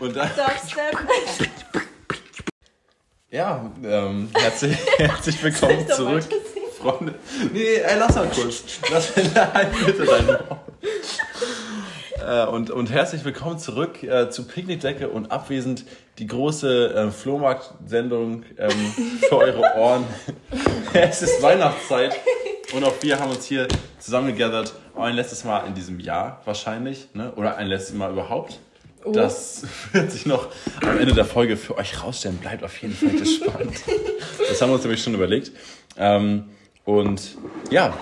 Und dann, ja, ähm, herzlich, herzlich willkommen zurück, Freunde. Nee, ey, lass mal kurz. Lass halt bitte deinen. Äh, und, und herzlich willkommen zurück äh, zu Picknickdecke und abwesend die große äh, Flohmarkt-Sendung ähm, für eure Ohren. es ist Weihnachtszeit und auch wir haben uns hier zusammengegathert. Ein letztes Mal in diesem Jahr wahrscheinlich, ne? oder ein letztes Mal überhaupt. Das wird sich noch am Ende der Folge für euch rausstellen. Bleibt auf jeden Fall gespannt. Das haben wir uns nämlich schon überlegt. Ähm, und ja,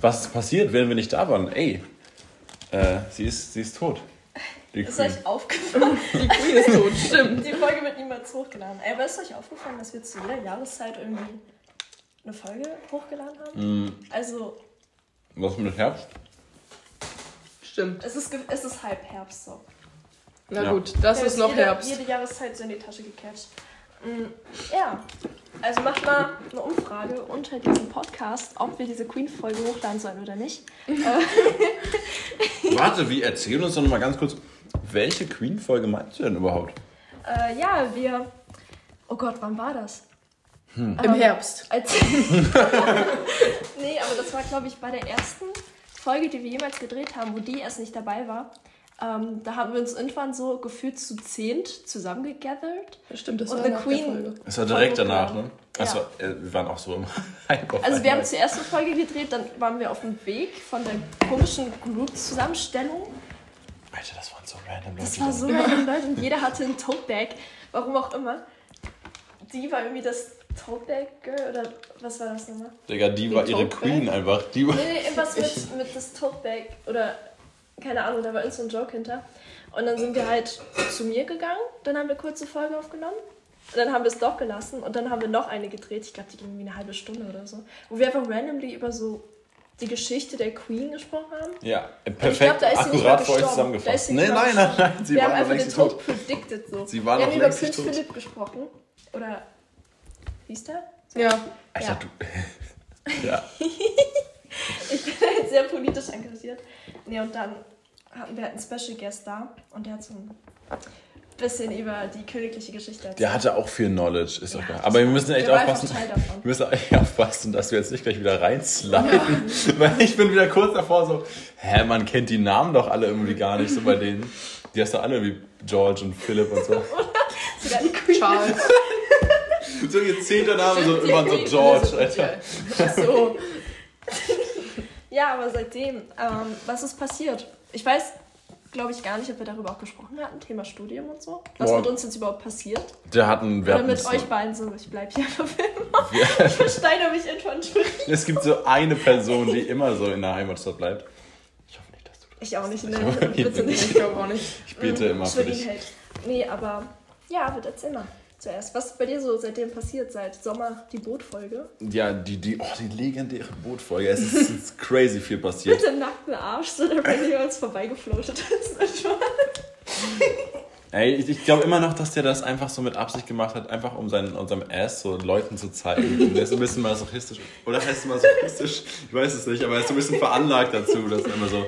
was ist passiert, während wir nicht da waren? Ey, äh, sie, ist, sie ist tot. Die Ist Queen. euch aufgefallen? Die Queen ist tot, stimmt. Die Folge wird niemals hochgeladen. Ey, aber ist euch aufgefallen, dass wir zu jeder Jahreszeit irgendwie eine Folge hochgeladen haben? Mm, Also, was mit Herbst? Stimmt. es ist, es ist halb Herbst so. Na Ja. gut, das Ja, ist noch jede, Herbst. Jede Jahreszeit so in die Tasche gecatcht. Mm, Ja, also macht mal eine Umfrage unter diesem Podcast, ob wir diese Queen-Folge hochladen sollen oder nicht. Warte, wie erzähl uns doch noch mal ganz kurz, welche Queen-Folge meinst du denn überhaupt? Äh, ja, wir. Oh Gott, wann war das? Im Herbst. Als nee, aber das war, glaube ich, bei der ersten Folge, die wir jemals gedreht haben, wo die erst nicht dabei war. Ähm, da haben wir uns irgendwann so gefühlt zu zehnt zusammengegathert. Stimmt, das Und war eine Queen. Es war direkt Folge danach, hochgeladen. ne? Achso, äh, wir waren auch so im Hype auf Also wir haben zur ersten Folge gedreht, dann waren wir auf dem Weg von der komischen Group-Zusammenstellung. Alter, das waren so random Leute. Das war so random, Leute, und jeder hatte ein Tote-Bag, warum auch immer. Die war irgendwie das Tote-Bag-Girl, oder was war das nochmal? Digga, die war ihre Tote Queen einfach. Die war Nee, nee, irgendwas mit, mit das Tote-Bag oder keine Ahnung, da war irgend so ein Joke hinter. Und dann sind wir halt zu mir gegangen, dann haben wir kurze Folge aufgenommen. Und dann haben wir es doch gelassen und dann haben wir noch eine gedreht. Ich glaube, die ging irgendwie eine halbe Stunde oder so. Wo wir einfach randomly über so die Geschichte der Queen gesprochen haben. Ja, ich perfekt, glaub, akkurat für euch zusammengefasst. Nee, nicht nein, nein, nein, sie wir war haben einfach den Tod tot. predicted so. Sie war wir haben über Prinz. Philipp gesprochen. Oder wie ist der? Ja. Alter, Ja. du. ja. Ich bin jetzt sehr politisch engagiert. Nee, und dann hatten wir halt einen Special Guest da und der hat so ein bisschen über die königliche Geschichte erzählt. Der hatte auch viel Knowledge, ist Ja, doch klar. Aber wir müssen echt aufpassen. Wir müssen echt aufpassen, dass wir jetzt nicht gleich wieder reinsliden. Weil ich bin wieder kurz davor so, hä, man kennt die Namen doch alle irgendwie gar nicht so bei denen. Die hast du alle wie George und Philipp und so. Sogar die Queen. Charles. So ihr zehnter Name, so immer so. George, Alter. Ach so. Ja, aber seitdem, ähm, was ist passiert? Ich weiß, glaube ich, gar nicht, ob wir darüber auch gesprochen hatten, Thema Studium und so. Was Boah. mit uns jetzt überhaupt passiert. Der hatten, wir Oder hatten mit so, euch beiden so, ich bleib hier einfach immer. wir, Ich versteine mich infanteriert. Es gibt so eine Person, die immer so in der Heimatstadt bleibt. Ich hoffe nicht, dass du das. Ich auch nicht, ne? Ich Bitte Ich nicht. glaube auch nicht. Ich bete immer für dich. hält. Nee, aber ja, wird erzähl mal zuerst. Was ist bei dir so seitdem passiert, seit Sommer die Bootfolge? Ja, die, die, oh, die legendäre Bootfolge. Es ist, ist crazy viel passiert. Mit dem nackten Arsch, so der Randy uns vorbeigefloatet ist. Ey, ich, glaube immer noch, dass der das einfach so mit Absicht gemacht hat, einfach um seinen, seinem Ass so Leuten zu zeigen. Und der ist so ein bisschen masochistisch. Oder heißt es masochistisch? Ich weiß es nicht, aber er ist so ein bisschen veranlagt dazu, dass er immer so,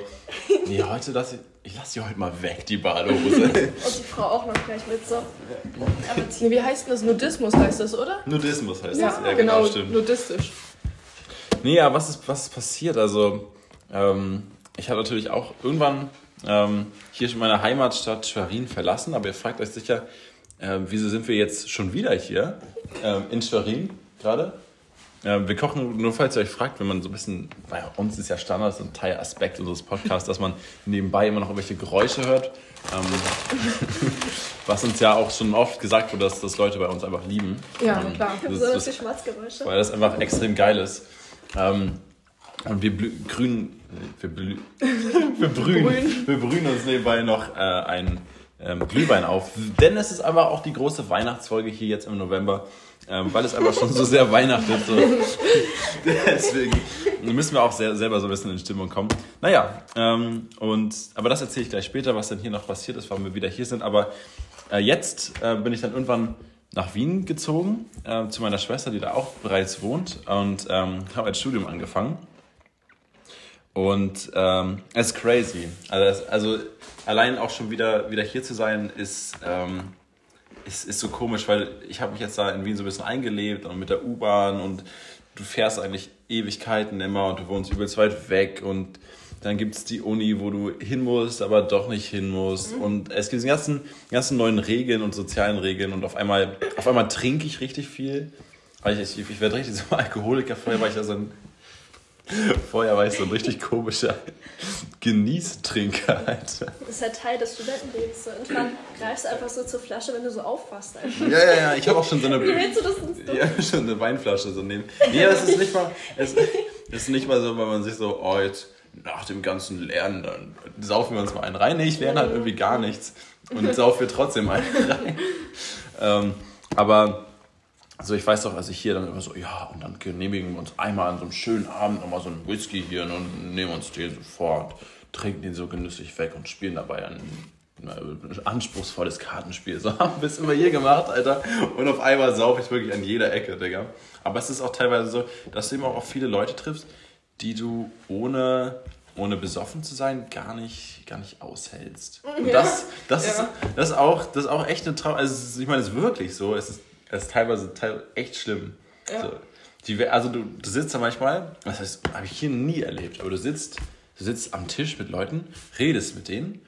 nee, heute lass ich, ich lass die heute mal weg, die Badehose. Und die Frau auch noch gleich mit so. Aber Nee, wie heißt denn das? Nudismus heißt das, oder? Nudismus heißt Ja, das. Ja, genau, genau, stimmt. nudistisch. Nee, ja, was ist, was ist passiert? Also, ähm, ich habe natürlich auch irgendwann ähm, hier schon meine Heimatstadt Schwerin verlassen, aber ihr fragt euch sicher, ähm, wieso sind wir jetzt schon wieder hier ähm, in Schwerin gerade? Ähm, wir kochen, nur falls ihr euch fragt, wenn man so ein bisschen, bei uns ist ja Standard, so ein Teilaspekt unseres Podcasts, dass man nebenbei immer noch irgendwelche Geräusche hört. Ähm, was uns ja auch schon oft gesagt wurde, dass das Leute bei uns einfach lieben. Ja, Ähm, klar. das- so das- die Schmatzgeräusche. weil das einfach extrem geil ist. Ähm, und wir blü- grün, wir, blü wir, brühen, wir brühen uns nebenbei noch äh, ein ähm, Glühwein auf. Denn es ist einfach auch die große Weihnachtsfolge hier jetzt im November, ähm, weil es einfach schon so sehr weihnachtet. So. Deswegen müssen wir auch sehr, selber so ein bisschen in Stimmung kommen. Naja, ähm, und, aber das erzähle ich gleich später, was denn hier noch passiert ist, warum wir wieder hier sind. Aber äh, jetzt äh, bin ich dann irgendwann nach Wien gezogen, äh, zu meiner Schwester, die da auch bereits wohnt und ähm, habe ein Studium angefangen. Und ähm, es ist crazy. Also, also allein auch schon wieder, wieder hier zu sein, ist, ähm, ist, ist so komisch, weil ich habe mich jetzt da in Wien so ein bisschen eingelebt und mit der U-Bahn und du fährst eigentlich Ewigkeiten immer und du wohnst übelst weit weg und dann gibt es die Uni, wo du hin musst, aber doch nicht hin musst. Mhm. Und es gibt die ganzen, ganzen neuen Regeln und sozialen Regeln und auf einmal, auf einmal trinke ich richtig viel. Ich, ich, ich werde richtig so Alkoholiker. Vorher war ich ja so ein Vorher war ich so ein richtig komischer Genießtrinker, Alter. Das ist ja Teil des Studentenlebens. Und dann greifst du einfach so zur Flasche, wenn du so aufwachst. Einfach. Ja, ja, ja. Ich habe auch schon so eine. Wie willst du das denn Ja, schon eine Weinflasche so nehmen. Nee, das ist nicht mal. Es ist nicht mal so, weil man sich so, oh, jetzt nach dem ganzen Lernen, dann saufen wir uns mal einen rein. Nee, ich lerne halt irgendwie gar nichts. Und saufe wir trotzdem einen rein. ähm, aber also ich weiß doch, als ich hier dann immer so, ja, und dann genehmigen wir uns einmal an so einem schönen Abend nochmal so einen Whisky hier und nehmen uns den sofort, trinken den so genüsslich weg und spielen dabei ein, ein anspruchsvolles Kartenspiel. So haben wir es immer hier gemacht, Alter. Und auf einmal saufe ich wirklich an jeder Ecke, Digga. Aber es ist auch teilweise so, dass du eben auch auf viele Leute triffst, die du ohne, ohne besoffen zu sein gar nicht, gar nicht aushältst. Und das, das, ja. ist, das, ist auch, das ist auch echt eine Traum. Also ich meine, es ist wirklich so. Es ist das ist teilweise echt schlimm. Ja. So. Die, also du, du sitzt da manchmal, das heißt, habe ich hier nie erlebt, aber du sitzt, du sitzt am Tisch mit Leuten, redest mit denen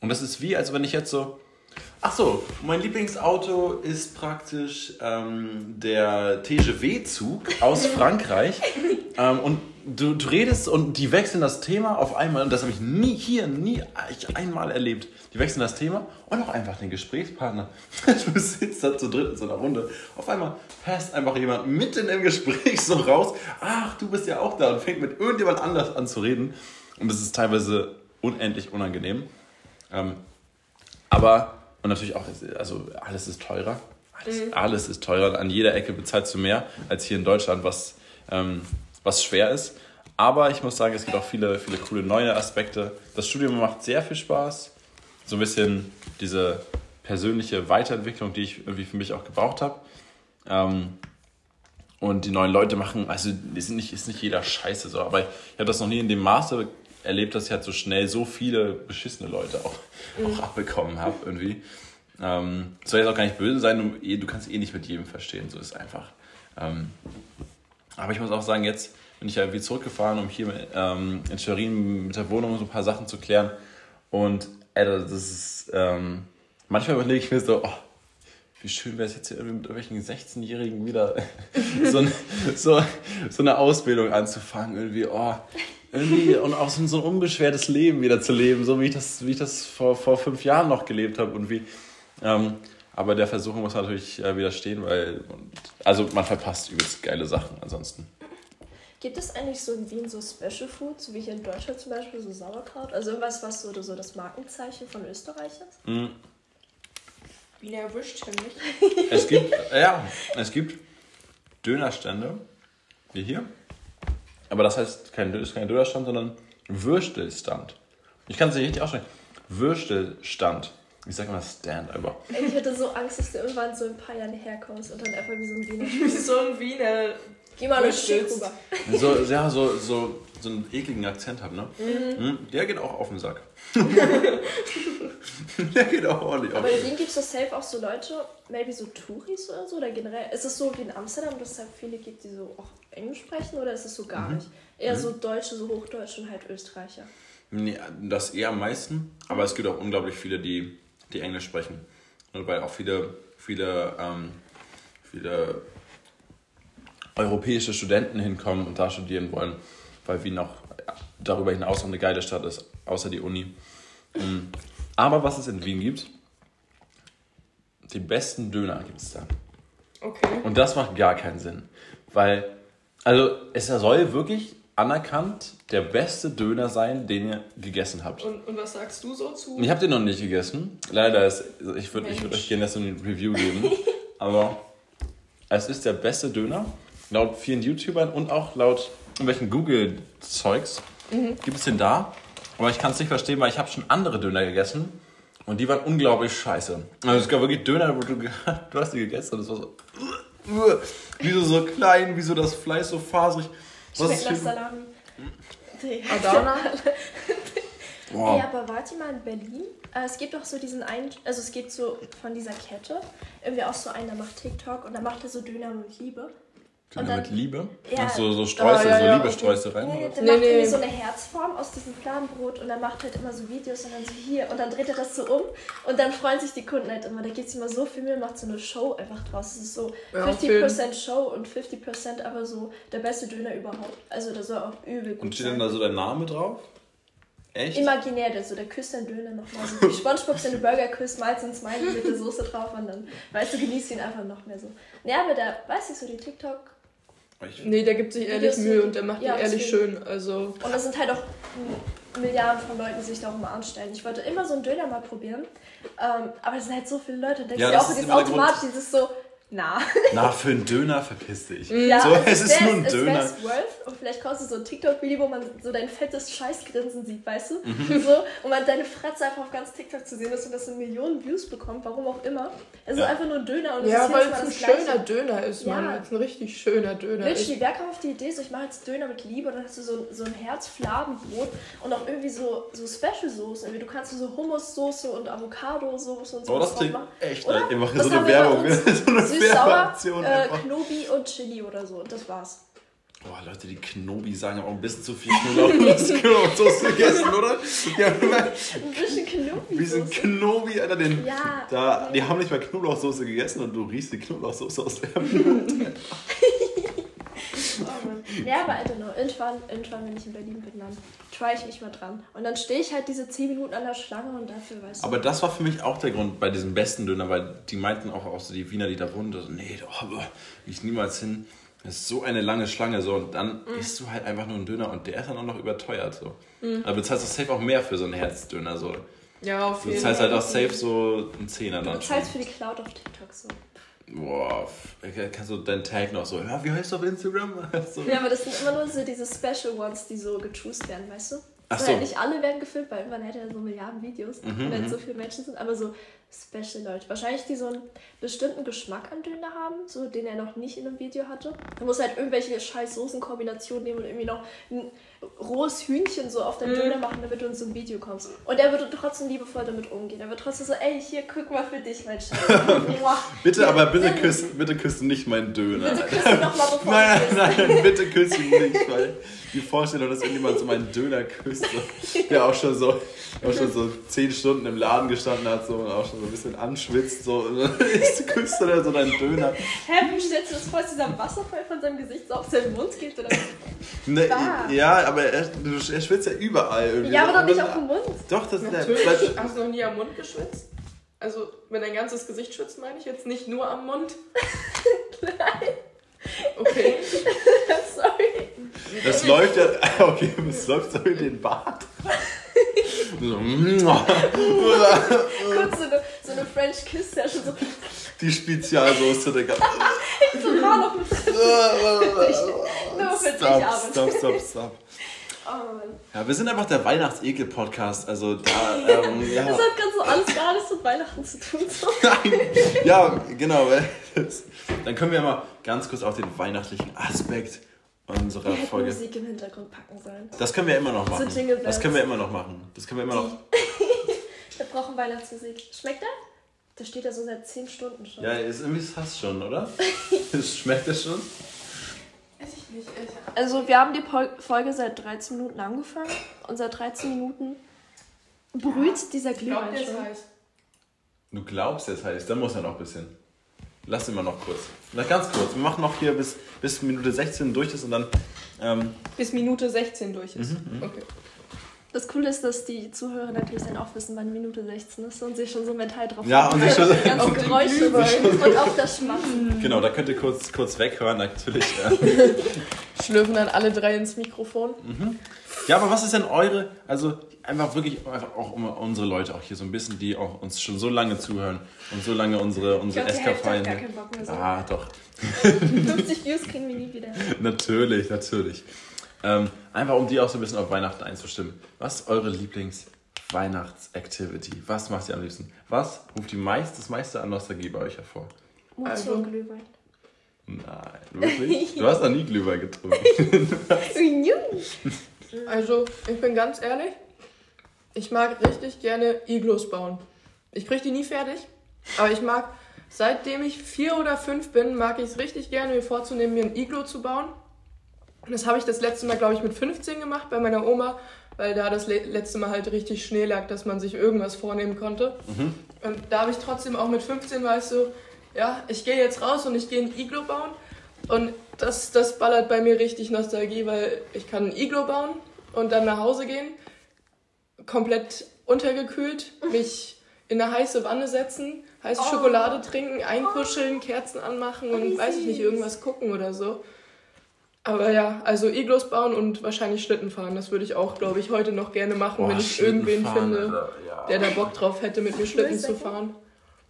und das ist wie, als wenn ich jetzt so, ach so, mein Lieblingsauto ist praktisch ähm, der TGV-Zug aus Frankreich ähm, und du, du redest und die wechseln das Thema auf einmal und das habe ich nie hier, nie einmal erlebt. Die wechseln das Thema und auch einfach den Gesprächspartner. Du sitzt da zu dritt in so einer Runde. Auf einmal passt einfach jemand mitten im Gespräch so raus. Ach, du bist ja auch da und fängt mit irgendjemand anders an zu reden. Und das ist teilweise unendlich unangenehm. Ähm, aber, und natürlich auch, also alles ist teurer. Alles, mhm. alles ist teurer. An jeder Ecke bezahlst du mehr als hier in Deutschland, was, ähm, was schwer ist. Aber ich muss sagen, es gibt auch viele, viele coole neue Aspekte. Das Studium macht sehr viel Spaß so ein bisschen diese persönliche Weiterentwicklung, die ich irgendwie für mich auch gebraucht habe. Ähm, und die neuen Leute machen, also ist nicht, ist nicht jeder scheiße so, aber ich habe das noch nie in dem Maße erlebt, dass ich halt so schnell so viele beschissene Leute auch, mhm. auch abbekommen habe irgendwie. Ähm, soll jetzt auch gar nicht böse sein, du, eh, du kannst eh nicht mit jedem verstehen, so ist es einfach. Ähm, aber ich muss auch sagen, jetzt bin ich ja irgendwie zurückgefahren, um hier ähm, in Schwerin mit der Wohnung so ein paar Sachen zu klären. Und Alter, das ist. Ähm, manchmal überlege ich mir so, oh, wie schön wäre es jetzt hier irgendwie mit irgendwelchen 16-Jährigen wieder so, so, so eine Ausbildung anzufangen. Irgendwie, oh, irgendwie und auch so, so ein unbeschwertes Leben wieder zu leben, so wie ich das, wie ich das vor, vor fünf Jahren noch gelebt habe. Und wie, ähm, aber der Versuchung muss man natürlich äh, widerstehen, weil also man verpasst übelst geile Sachen ansonsten. Gibt es eigentlich so in Wien so Special Foods, wie hier in Deutschland zum Beispiel so Sauerkraut? Also irgendwas, was so, so das Markenzeichen von Österreich ist? Mhm. Wiener erwischt mich. Es gibt, ja, es gibt Dönerstände, wie hier. Aber das heißt, kein, ist kein Dönerstand, sondern Würstelstand. Ich kann es nicht richtig aussprechen. Würstelstand. Ich sag mal Stand, aber. Ich hätte so Angst, dass du irgendwann so in ein paar Jahren herkommst und dann einfach wie so ein Wiener. Wie so ein Wiener Geh mal durch rüber. So, ja, so, so, so einen ekligen Akzent haben, ne? Mhm. Hm? Der geht auch auf den Sack. der geht auch ordentlich auf den Sack. Aber in Wien gibt es doch safe auch so Leute, maybe so Touris oder so, oder generell. Ist es so wie in Amsterdam, dass es halt viele gibt, die so auch Englisch sprechen, oder ist es so gar mhm. nicht? Eher mhm. so Deutsche, so Hochdeutsche und halt Österreicher. Nee, das eher am meisten, aber es gibt auch unglaublich viele, die, die Englisch sprechen. Und weil auch viele, viele, ähm, viele europäische Studenten hinkommen und da studieren wollen, weil Wien auch darüber hinaus noch eine geile Stadt ist, außer die Uni. Mm. Aber was es in Wien gibt, die besten Döner gibt es da. Okay. Und das macht gar keinen Sinn. Weil, also es soll wirklich anerkannt der beste Döner sein, den ihr gegessen habt. Und, und was sagst du so zu? Ich habe den noch nicht gegessen. Leider ist, ich würde würd euch gerne so ein Review geben. aber es ist der beste Döner laut vielen YouTubern und auch laut irgendwelchen Google-Zeugs mhm. gibt es den da. Aber ich kann es nicht verstehen, weil ich habe schon andere Döner gegessen und die waren unglaublich scheiße. Also es gab wirklich Döner, wo du, du hast die gegessen und es war so wie so, so klein, wie so das Fleisch so faserig. Was Schmeckt nach Salami. Digga. Adana? Boah. Ey, aber wart ihr mal in Berlin? Äh, es gibt auch so diesen einen, also es gibt so von dieser Kette, irgendwie auch so einen, der macht TikTok und da macht er so Döner mit Liebe. Döner dann- mit Liebe? Ja. Ach so, so Streusel, Ah, ja, so ja, Liebestreusel rein. Nee, der Nee, macht nee. irgendwie so eine Herzform aus diesem Fladenbrot und er macht halt immer so Videos und dann so hier und dann dreht er das so um und dann freuen sich die Kunden halt immer. Da geht es immer so viel Mühe, macht so eine Show einfach draus. Es ist so Ja, 50% Show und 50% aber so der beste Döner überhaupt. Also das soll auch übel gut Und steht sein. dann da so dein Name drauf? Echt? Imaginär, der so, der küsst deinen Döner nochmal so. Wie Spongebob seine Burger küsst, malst ein Smiley mit der Soße drauf und dann, weißt du, genießt ihn einfach noch mehr so. Ja, aber der, weißt du, so die TikTok Ich, Nee, der gibt sich ehrlich Mühe und der macht Ja, die ehrlich schön. Also, Und das sind halt auch Milliarden von Leuten, die sich da auch immer anstellen. Ich wollte immer so einen Döner mal probieren. Ähm, aber es sind halt so viele Leute. Da denkst Ja, das auch, ist dieses immer der automatisch, dieses so, na. na, für einen Döner verpiss dich. Ja, so, es ist nur ein es Döner. worth. Und vielleicht kostet so ein TikTok-Video, wo man so dein fettes Scheißgrinsen sieht, weißt du? Mhm. So, und man deine Fratze einfach auf ganz TikTok zu sehen ist und das in Millionen Views bekommt, warum auch immer. Es ist Ja. einfach nur ein Döner und es ja, ist weil es Mal ein schöner Döner ist, Ja. Mann. Weil es ein richtig schöner Döner ist. Literally, wer kam auf die Idee, so ich mache jetzt Döner mit Liebe und dann hast du so, so ein Herzfladenbrot und auch irgendwie so, so Special-Soßen. Du kannst so Hummus-Soße und Avocado-Soße und so Oh, das drauf klingt machen. echt. Oder? Machen Das so eine Werbung. uns. so eine Werbeaktion. äh. Knobi und Chili oder so. Und das war's. Boah, Leute, die Knobi sagen aber auch ein bisschen zu viel Knoblauchsoße gegessen, oder? Ja, Ein bisschen Knobi. wie sind Knobi, Alter, den. Ja. Da, die haben nicht mal Knoblauchsoße gegessen und du riechst die Knoblauchsoße aus der Mann. Ja, aber I don't know. Irgendwann, irgendwann, wenn ich in Berlin bin, dann try ich mich mal dran. Und dann stehe ich halt diese 10 Minuten an der Schlange und dafür, weißt du. Aber das war für mich auch der Grund bei diesem besten Döner, weil die meinten auch, auch so die Wiener, die da wohnen, so, nee, da oh, ich niemals hin. Das ist so eine lange Schlange so und dann Mhm. isst du halt einfach nur einen Döner und der ist dann auch noch überteuert so. Aber bezahlst du safe auch mehr für so einen Herzdöner so. Ja, auf Du jeden zahlst Fall. halt auch safe so einen Zehner du dann schon. bezahlst für die Cloud auf TikTok so. Boah, kannst du deinen Tag noch so, ja, wie heißt du auf Instagram? so. Ja, aber das sind immer nur so diese Special Ones, die so gechoost werden, weißt du? Ach So, halt nicht alle werden gefilmt, weil irgendwann hätte er so Milliarden Videos, Mhm, wenn so viele Menschen sind, aber so Special Leute. Wahrscheinlich, die so einen bestimmten Geschmack an Döner haben, so den er noch nicht in einem Video hatte. Er muss halt irgendwelche scheiß Soßenkombinationen nehmen und irgendwie noch ein rohes Hühnchen so auf den Döner machen, damit du in so ein Video kommst. Und er würde trotzdem liebevoll damit umgehen. Er wird trotzdem so, ey, hier, guck mal für dich, mein Schatz. Bitte, Ja, aber bitte küssen, bitte küssen nicht meinen Döner. Bitte küss ihn noch mal, bevor Nein, nein, nein, bitte küss ihn nicht, weil die Vorstellung, dass irgendjemand so meinen Döner küsst, so, der auch schon so, auch schon so zehn Stunden im Laden gestanden hat so, und auch schon so ein bisschen anschwitzt, so, und dann küsst er so deinen Döner. Hä, wie stellst du das vor, dass dieser Wasserfall von seinem Gesicht so auf seinen Mund geht? Oder? Ne, ja, aber er, du- er schwitzt ja überall irgendwie. Ja, aber doch nicht dann- auf dem Mund. Doch, das ist der. Natürlich. Hast du noch nie am Mund geschwitzt? Also, wenn dein ganzes Gesicht schwitzt, meine ich jetzt nicht nur am Mund. Nein, Okay. sorry. Das läuft ja, okay, es läuft so in den Bart. So, Kurz so eine, so eine French Kiss Session, so, die Spezialsoße, Digga. so. Nur für dich, Stop, Armin. stop, stop, stop. Oh. Ja, wir sind einfach der Weihnachtsekel-Podcast, also da, ähm, ja. Das hat ganz so alles gar nichts mit Weihnachten zu tun. So. Nein. Ja, genau. das- Dann können wir mal ganz kurz auf den weihnachtlichen Aspekt unserer Wir Folge. Musik im Hintergrund packen sollen. Das können wir immer noch machen. So. Das können wir immer noch machen. Das können wir immer noch. Wir brauchen Weihnachtsmusik. Schmeckt der? Der steht da so seit 10 Stunden schon. Ja, ist irgendwie fast schon, oder? Schmeckt das schon? Weiß ich nicht. Ich, Also wir haben die Pol- Folge seit 13 Minuten angefangen und seit 13 Minuten brüht dieser ich glaube, Glühwein der ist schon. heiß. Du glaubst, es heißt, dann muss er noch ein bisschen. Lass ihn mal noch kurz. Na, ganz kurz. Wir machen noch hier bis, bis Minute 16 durch ist und dann. Ähm, Bis Minute 16 durch ist. Mhm, Okay. Das Coole ist, dass die Zuhörer natürlich dann auch wissen, wann Minute 16 ist und sich schon so mental drauf Ja, und sich schon- auf Geräusche und auf das Schmatzen. genau, da könnt ihr kurz, kurz weghören, natürlich. Äh. Schlürfen dann alle drei ins Mikrofon. Ja, aber was ist denn eure, also einfach wirklich einfach auch um unsere Leute auch hier so ein bisschen, die auch uns schon so lange zuhören und so lange unsere, Ich unsere so. Ah, doch. 50 Views kriegen wir nie wieder. Natürlich, natürlich. Ähm, einfach um die auch so ein bisschen auf Weihnachten einzustimmen. Was ist eure Lieblings-Weihnachts-Activity? Was macht ihr am liebsten? Was ruft die meist, das meiste an Nostalgie bei euch hervor? Mut Also- Glühwein. Nein, wirklich? Du hast noch nie Glühwein getrunken. Also, ich bin ganz ehrlich, ich mag richtig gerne Iglos bauen. Ich kriege die nie fertig, aber ich mag, seitdem ich vier oder fünf bin, mag ich es richtig gerne, mir vorzunehmen, mir ein Iglo zu bauen. Und das habe ich das letzte Mal, glaube ich, mit 15 gemacht bei meiner Oma, weil da das le letzte Mal halt richtig Schnee lag, dass man sich irgendwas vornehmen konnte. Und da habe ich trotzdem auch mit 15 war ich so, ja, ich gehe jetzt raus und ich gehe ein Iglo bauen. Und das, das ballert bei mir richtig Nostalgie, weil ich kann ein Iglo bauen und dann nach Hause gehen, komplett untergekühlt, mich in eine heiße Wanne setzen, heiße Oh. Schokolade trinken, einkuscheln, Kerzen anmachen und wie weiß ich nicht, irgendwas gucken oder so. Aber ja, also Iglos bauen und wahrscheinlich Schlitten fahren, das würde ich auch, glaube ich, heute noch gerne machen, Boah, wenn ich Schlitten irgendwen fahren, finde, Alter, ja. der da Bock drauf hätte, mit mir Schlitten zu fahren.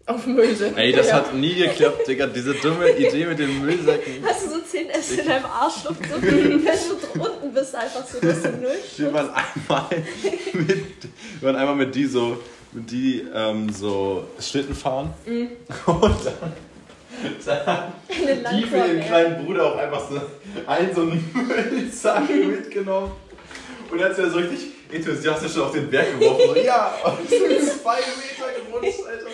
Auf Müllsäcken. Ey, das ja. hat nie geklappt, Digga. Diese dumme Idee mit den Müllsäcken. Hast du so 10 S in deinem Arschloch, so wenn du unten bist, einfach so, dass du null Wir waren einmal mit, wir waren einmal mit die so, mit die ähm, so Schlitten fahren. Mhm. Und dann, die für ihren kleinen Bruder auch einfach so einen so einen Müllsack mitgenommen. Und dann ist er so richtig enthusiastisch schon auf den Berg geworfen. So, ja, und sind zwei Meter gerutscht, Alter.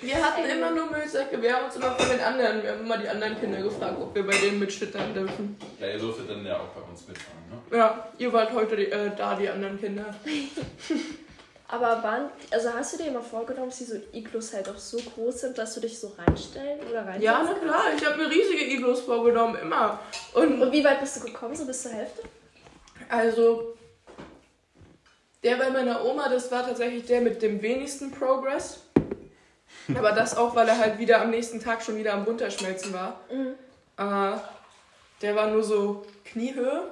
Wir hatten immer nur Müllsäcke, wir haben uns immer von den anderen, wir haben immer die anderen Kinder gefragt, ob wir bei denen mitschlittern dürfen. Ja, ihr durftet dann ja auch bei uns mitfahren, ne? Ja, ihr wart heute die, äh, da, die anderen Kinder. Aber wann, also hast du dir immer vorgenommen, dass diese Iglus halt auch so groß sind, dass du dich so reinstellen oder reinsetzen Ja, na kannst? klar, ich habe mir riesige Iglos vorgenommen, immer. Und Und wie weit bist du gekommen, so bis zur Hälfte? also, der bei meiner Oma, das war tatsächlich der mit dem wenigsten Progress. Aber das auch, weil er halt wieder am nächsten Tag schon wieder am runterschmelzen war. Äh, der war nur so Kniehöhe.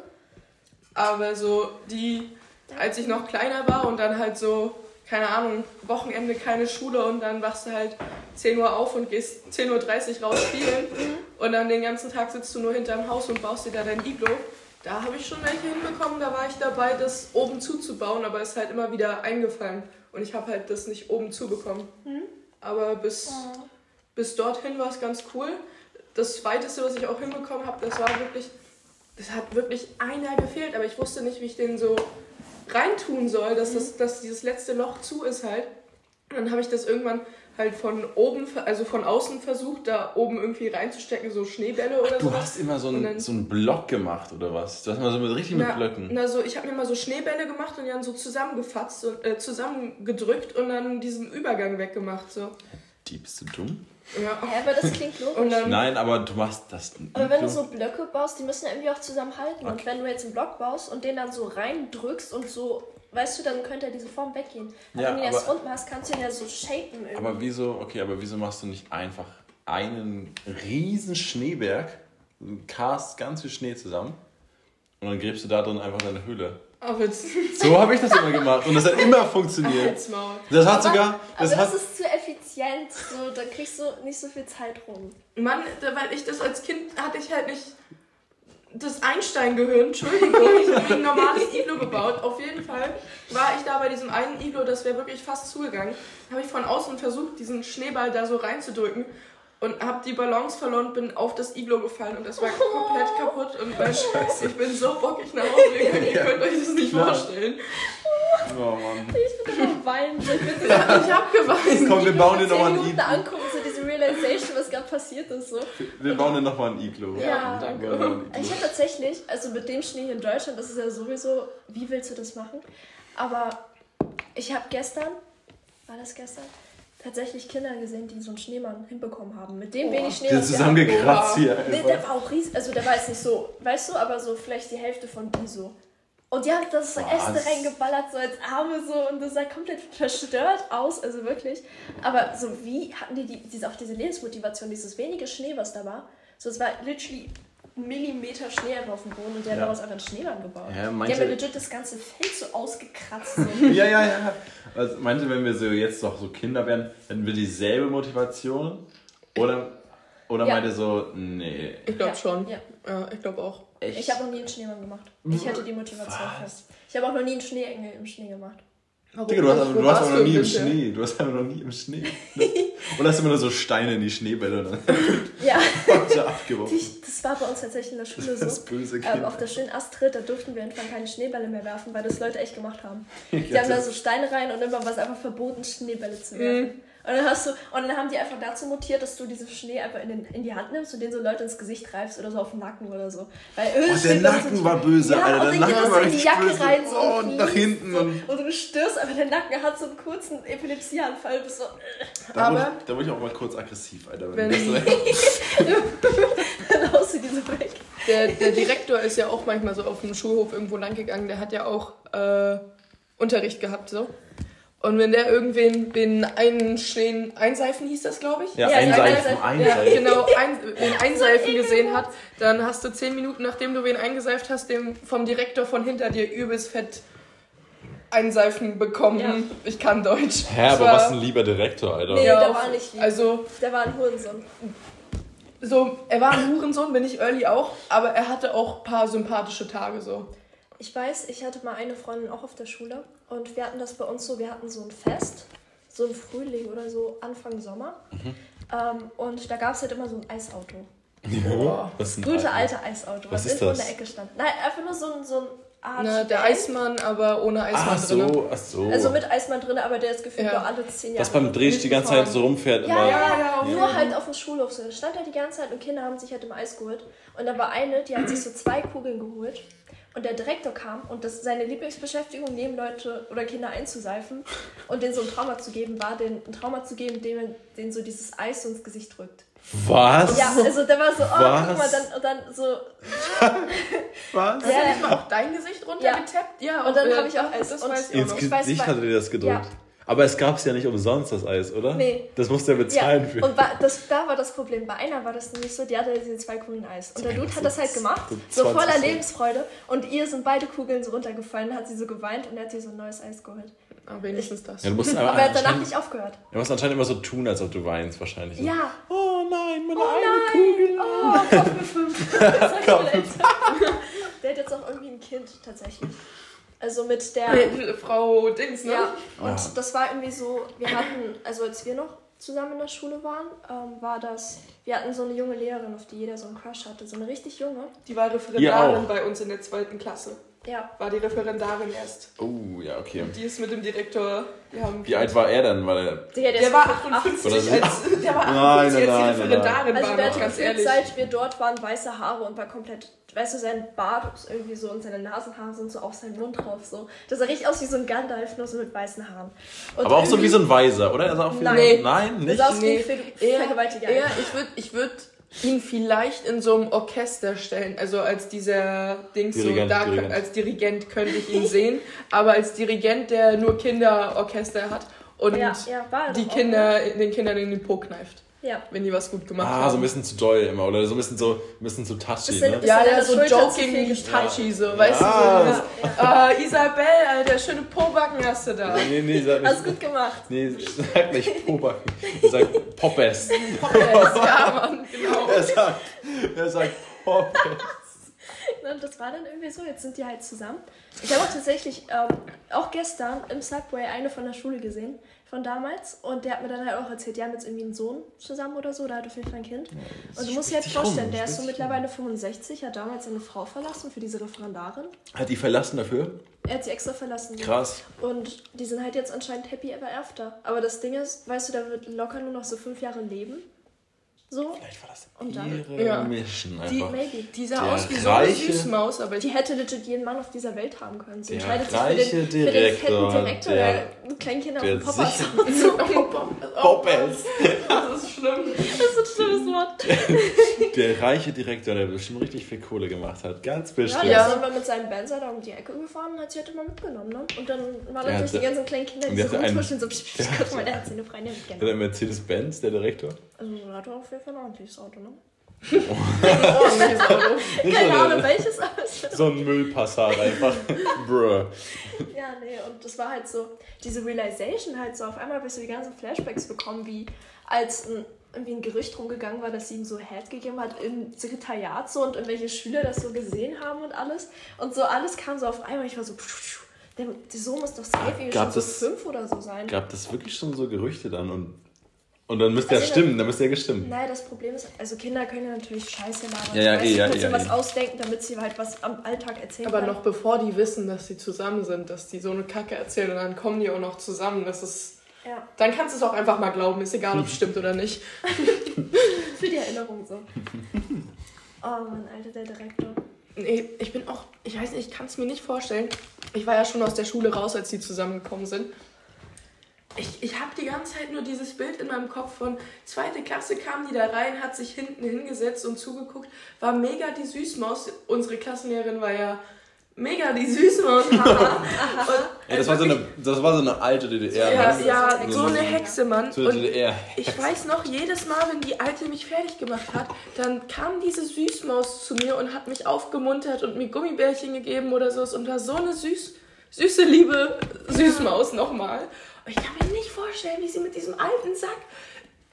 Aber so die, als ich noch kleiner war und dann halt so, keine Ahnung, Wochenende keine Schule und dann wachst du halt 10 Uhr auf und gehst 10.30 Uhr raus spielen und dann den ganzen Tag sitzt du nur hinterm Haus und baust dir da dein Iglo. Da habe ich schon welche hinbekommen, da war ich dabei, das oben zuzubauen, aber es ist halt immer wieder eingefallen und ich habe halt das nicht oben zubekommen. Aber bis, bis dorthin war es ganz cool. Das weiteste, was ich auch hinbekommen habe, das war wirklich, das hat wirklich einer gefehlt, aber ich wusste nicht, wie ich den so reintun soll, dass, das, dass dieses letzte Loch zu ist halt. Und dann habe ich das irgendwann halt von oben, also von außen versucht, da oben irgendwie reinzustecken, so Schneebälle oder so. Du hast immer so einen, so einen Block gemacht, oder was? Du hast mal so mit, richtig mit na, Blöcken. na so, ich habe mir mal so Schneebälle gemacht und die dann so zusammengefasst und äh, zusammengedrückt und dann diesen Übergang weggemacht. So. Die bist du dumm? Ja. Hä, aber das klingt logisch. Und dann, Nein, aber du machst das. aber wenn du so Blöcke baust, die müssen ja irgendwie auch zusammenhalten. Und Okay. wenn du jetzt einen Block baust und den dann so reindrückst und so, weißt du, dann könnte ja diese Form weggehen. Aber Ja, wenn du ihn erst aber- unten hast, kannst du ihn ja so shapen irgendwie. Aber wieso, okay, aber wieso machst du nicht einfach einen riesen Schneeberg, cast ganz viel Schnee zusammen und dann gräbst du da drin einfach deine Höhle? So habe ich das immer gemacht und das hat immer funktioniert. Das hat aber, sogar, aber das das, hat, ist zu effizient. So, da kriegst du nicht so viel Zeit rum. Mann, da- weil ich das als Kind hatte ich halt nicht das Einstein-Gehirn, Entschuldigung, ich habe mir ein normales Iglo gebaut. Auf jeden Fall war ich da bei diesem einen Iglo, das wäre wirklich fast zugegangen. Da habe ich von außen versucht, diesen Schneeball da so reinzudrücken und habe die Balance verloren, bin auf das Iglo gefallen und das war komplett kaputt. Und weil ich bin so bockig nach Hause gegangen, ihr könnt euch das nicht vorstellen. Oh Mann. Ich bin immer weinen. Ich bin so Ich habe geweint. Komm, wir bauen dir nochmal ein Iglo. angucken, so diese Realization, was gerade passiert ist. So. Wir bauen dir nochmal ein Iglo. Ja, Wir danke. Ich habe tatsächlich, also mit dem Schnee hier in Deutschland, das ist ja sowieso, wie willst du das machen? Aber ich habe gestern, war das gestern, tatsächlich Kinder gesehen, die so einen Schneemann hinbekommen haben. Mit dem wenig Schnee, Die was wir zusammengekratzt hier. Nee, der war auch riesig, also der war jetzt nicht so, weißt du, aber so vielleicht die Hälfte von die so. Und die haben das so Was? Äste reingeballert, so als Arme so und das sah komplett verstört aus, also wirklich. Aber so wie hatten die, die diese, auch diese Lebensmotivation, dieses wenige Schnee, was da war. So, es war literally Millimeter Schnee einfach auf dem Boden und die haben Ja. daraus einfach einen Schneemann gebaut. Ja, die haben manche- ja legit das ganze Feld so ausgekratzt. So. Ja, ja, ja. Also meinte, wenn wir so jetzt doch so Kinder wären, hätten wir dieselbe Motivation? Oder, oder Ja. meinte so, nee. Ich glaube Ja, schon. ja. Ja, ich glaube auch. Echt? Ich habe noch nie einen Schneemann gemacht. Ich hätte die Motivation Was? fest. Ich habe auch noch nie einen Schneeengel im Schnee gemacht. Warum? Digga, du hast, du hast warst aber noch nie im? Schnee. Du hast aber noch nie im Schnee. Ne? Oder hast du immer nur so Steine in die Schneebälle? Ne? Ja, abgeworfen. Die, das war bei uns tatsächlich in der Schule Das so. böse Ähm, Kind. auf der schönen Astrid, da durften wir irgendwann keine Schneebälle mehr werfen, weil das Leute echt gemacht haben. Die haben da das- so Steine rein und immer war es einfach verboten, Schneebälle zu werfen. Und dann hast du, und dann haben die einfach dazu mutiert, dass du diesen Schnee einfach in, den, in die Hand nimmst und den so Leute ins Gesicht treibst oder so auf den Nacken oder so. Weil Oh, der Nacken war böse, ja, Alter. und Der dann Nacken war in die richtig Jacke böse. rein so Oh, und und nach hinten So. und- Und du störst, aber der Nacken hat so einen kurzen Epilepsieanfall. Du bist so, Da, Aber- wurde, da wurde ich auch mal kurz aggressiv, Alter. Wenn- Wenn das dann haust du diese weg. Der, der Direktor ist ja auch manchmal so auf dem Schulhof irgendwo lang gegangen. Der hat ja auch äh, Unterricht gehabt, so. Und wenn der irgendwen wen einschlägen, einseifen hieß das, glaube ich? ja, Ja, einseifen, ja, Ja, einseifen. genau, ein, wen einseifen gesehen hat, dann hast du zehn Minuten, nachdem du wen eingeseift hast, dem vom Direktor von hinter dir übelst fett einseifen bekommen. Ja. Ich kann Deutsch. Hä, aber war- was ein lieber Direktor, Alter. Nee, Ja, der war nicht lieb. Also, Der war ein Hurensohn. so, er war ein Hurensohn, bin ich early auch, aber er hatte auch ein paar sympathische Tage so. Ich weiß, ich hatte mal eine Freundin auch auf der Schule und wir hatten das bei uns so, wir hatten so ein Fest, so im Frühling oder so Anfang Sommer. Mhm. Ähm, und da gab es halt immer so ein Eisauto. Ist ein Gute Alter? alte Eisauto, Was was, ist irgendwo das? in der Ecke stand. Nein, einfach nur so ein, so ein Art. Na, der. Eismann, aber ohne Eismann Ach drin. so, ach so. Also mit Eismann drin, aber der ist gefühlt Ja. nur alle zehn Jahre. Was beim Dreh die ganze Zeit so rumfährt, Ja, immer. ja, Ja, ja, Nur halt auf dem Schulhof so. Da stand halt die ganze Zeit und Kinder haben sich halt immer Eis geholt. Und da war eine, die hat sich so zwei Kugeln geholt. Und der Direktor kam und das, seine Lieblingsbeschäftigung, neben Leute oder Kinder einzuseifen und denen so ein Trauma zu geben, war, den ein Trauma zu geben, dem man denen so dieses Eis so ins Gesicht drückt. Was? Ja, also der war so, oh, Was? guck mal, dann, und dann so, Was? Hast du nicht mal auch dein Gesicht runtergetappt? Ja. Und dann äh, hab ich auch das, Eis. das Und- weiß ich auch Ins noch. Weiß, Gesicht hatte dir das gedrückt. Ja. Aber es gab es ja nicht umsonst, das Eis, oder? Nee. Das musste er ja. bezahlen für. Und war, das, da war das Problem. Bei einer war das nämlich so, die hatte diese zwei Kugeln Eis. Und der Dude hat das halt gemacht, so so 20 voller. Lebensfreude. Und ihr sind beide Kugeln so runtergefallen, hat sie so geweint und er hat sich so ein neues Eis geholt. Aber wenigstens das. Ja, du musst aber Aber er hat danach nicht aufgehört. du musst anscheinend immer so tun, als ob du weinst, wahrscheinlich. So. Ja. Oh nein, meine Oh eine nein. Kugel. Oh, Kopf mit fünf. Der hat jetzt auch irgendwie ein Kind, tatsächlich. Also mit der... Frau Dings, ne? Ja, und Ah. das war irgendwie so, wir hatten, also als wir noch zusammen in der Schule waren, ähm, war das, wir hatten so eine junge Lehrerin, auf die jeder so einen Crush hatte, so eine richtig junge. Die war Referendarin bei uns in der zweiten Klasse. Ja, War die Referendarin erst. Oh, ja, okay. Die ist mit dem Direktor. Wie alt war er dann? War der der, der, Der war so 58, Oder so. als, der war Nein, 58 nein, als die nein, nein, Referendarin Also war, der noch hatte ganz ehrlich. seit wir dort waren, weiße Haare und war komplett, weißt du, sein Bart ist irgendwie so und seine Nasenhaare sind so auf seinen Mund drauf, so. Das sah richtig aus wie so ein Gandalf, nur so mit weißen Haaren. Und Aber auch so wie so ein Weiser, oder? Er sah auch wie Nein. Nein, nicht? sahst wie Nee, ein Ver eher, Vergewaltiger. eher, ich würde ich würd ihn vielleicht in so einem Orchester stellen. Also als dieser Dings Dirigent, so, da Dirigent. als Dirigent könnte ich ihn sehen. Aber als Dirigent, der nur Kinderorchester hat und ja, ja, die Kinder, den Kindern in den Po kneift, ne? Ja. wenn die was gut gemacht Ah, haben. so ein bisschen zu doll immer, oder so ein bisschen so ein bisschen zu touchy, Bisschen- ne? bisschen ja, ja, der so joking, touchy, so, weißt Ja. du, so, ja. äh, Isabel, Alter, schöne Po-Backen hast du da. Nee, nee, sag Hast nicht. gut gemacht. Nee, sag nicht Pobacken. Er sagt Poppes. ja, Mann, genau. Er sagt, er sagt Poppes. Und das war dann irgendwie so, jetzt sind die halt zusammen. Ich habe auch tatsächlich ähm, auch gestern im Subway eine von der Schule gesehen, von damals. Und der hat mir dann halt auch erzählt, die haben jetzt irgendwie einen Sohn zusammen oder so, da hat auf jeden Fall ein Kind. und du musst dir halt richtig rum, vorstellen, der ist so mittlerweile 65, hat damals seine Frau verlassen für diese Referendarin. Hat die verlassen dafür? Er hat sie extra verlassen. Krass. Und die sind halt jetzt anscheinend happy ever after. Aber das Ding ist, weißt du, da wird locker nur noch so fünf Jahre leben. So. Vielleicht war das Und dann- ihre Ja. Mission Die, einfach. Maybe. die sah Der aus wie so eine reiche- Süßmaus, aber Die hätte legit jeden Mann auf dieser Welt haben können. Sie Der entscheidet sich für reiche den, für den Direktor, fetten Direktor, der- der, Kleinkinder der auf den Poppers. Das ist schlimm. Das ist ein schlimmes Wort. Der reiche Direktor, der bestimmt richtig viel Kohle gemacht hat. Ganz Ja, bestimmt. der Ja. ist immer mit seinem Benzer da um die Ecke gefahren und hat sie halt immer mitgenommen. Ne? Und dann waren Der natürlich die ganzen kleinen Kinder, die der so rumtuschen, so guck mal, der hat seine Freunde Der mitgenommen. Mercedes-Benz, der Direktor. Also der hatte auf jeden Fall ein ordentliches Auto, ne? Ordentliches Auto. Nicht Keine so, Ahnung welches, war so ein Müllpassat einfach. Bruh. Ja, nee, und das war halt so, diese Realization halt so, auf einmal ich so die ganzen Flashbacks bekommen, wie als ein, irgendwie ein Gerücht rumgegangen war, dass sie ihm so Head gegeben hat im Sekretariat so und irgendwelche Schüler das so gesehen haben und alles. Und so alles kam so auf einmal. Ich war so, der, der Sohn muss doch safe irgendwie Gab schon so es- fünf oder so sein. Gab das wirklich schon so Gerüchte dann und Und dann müsste Also ja stimmen, dann müsste ja gestimmt. Nein, das Problem ist, also Kinder können ja natürlich Scheiße labern. Ja, ja, weißt eh, ja, eh, ja, was eh. ausdenken, damit sie halt was am Alltag erzählen Aber können. noch bevor die wissen, dass sie zusammen sind, dass die so eine Kacke erzählen und dann kommen die auch noch zusammen, das ist. Ja, Dann kannst du es auch einfach mal glauben, ist egal, ob es stimmt oder nicht. für die Erinnerung so. Oh Mann, Alter, der Direktor. Nee, ich bin auch, ich weiß nicht, ich kann es mir nicht vorstellen. Ich war ja schon aus der Schule raus, als die zusammengekommen sind. Ich, ich habe die ganze Zeit nur dieses Bild in meinem Kopf von zweite Klasse kam die da rein, hat sich hinten hingesetzt und zugeguckt, war mega die Süßmaus. Unsere Klassenlehrerin war ja mega die Süßmaus. Ja, das, war so eine, das war so eine alte DDR. ja, ne? ja, So so eine Hexe, Mann. So eine DDR. ich weiß noch, jedes Mal, wenn die Alte mich fertig gemacht hat, dann kam diese Süßmaus zu mir und hat mich aufgemuntert und mir Gummibärchen gegeben oder so und war so eine süß, süße, liebe Süßmaus nochmal. Und ich kann mir nicht vorstellen, wie sie mit diesem alten Sack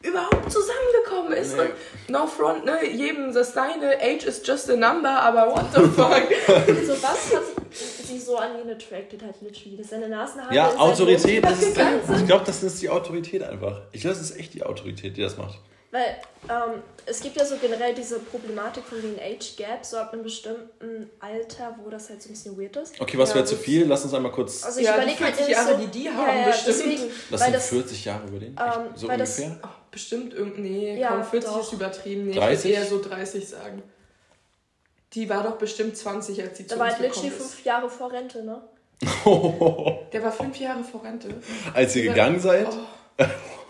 überhaupt zusammengekommen ist. Nee. No front, ne, jedem das deine, age is just a number, aber what the fuck? So was hat sie so an ihn attracted halt literally. Das seine Nasenhaare Ja, sein Autorität, das ist, ich glaube, das ist die Autorität einfach. Ich glaube, das ist echt die Autorität, die das macht. Weil ähm, es gibt ja so generell diese Problematik von den Age Gap, so ab einem bestimmten Alter, wo das halt so ein bisschen weird ist. Okay, was Ja, wäre zu das- viel? Lass uns einmal kurz. Also Ja, die überleg halt 40 nämlich Jahre, so, die die ja, haben, ja, bestimmt. Deswegen, Lass weil uns das, 40 Jahre über den. Ähm, so weil das- ungefähr? Oh, bestimmt irgendein, nee, Ja, komm, 40 doch. ist übertrieben. Nee, 30? ich würde eher so 30 sagen. Die war doch bestimmt 20, als sie zu da war halt literally gekommen ist. fünf Jahre vor Rente, ne? Der war fünf Jahre vor Rente. Als ihr gegangen seid? Oh.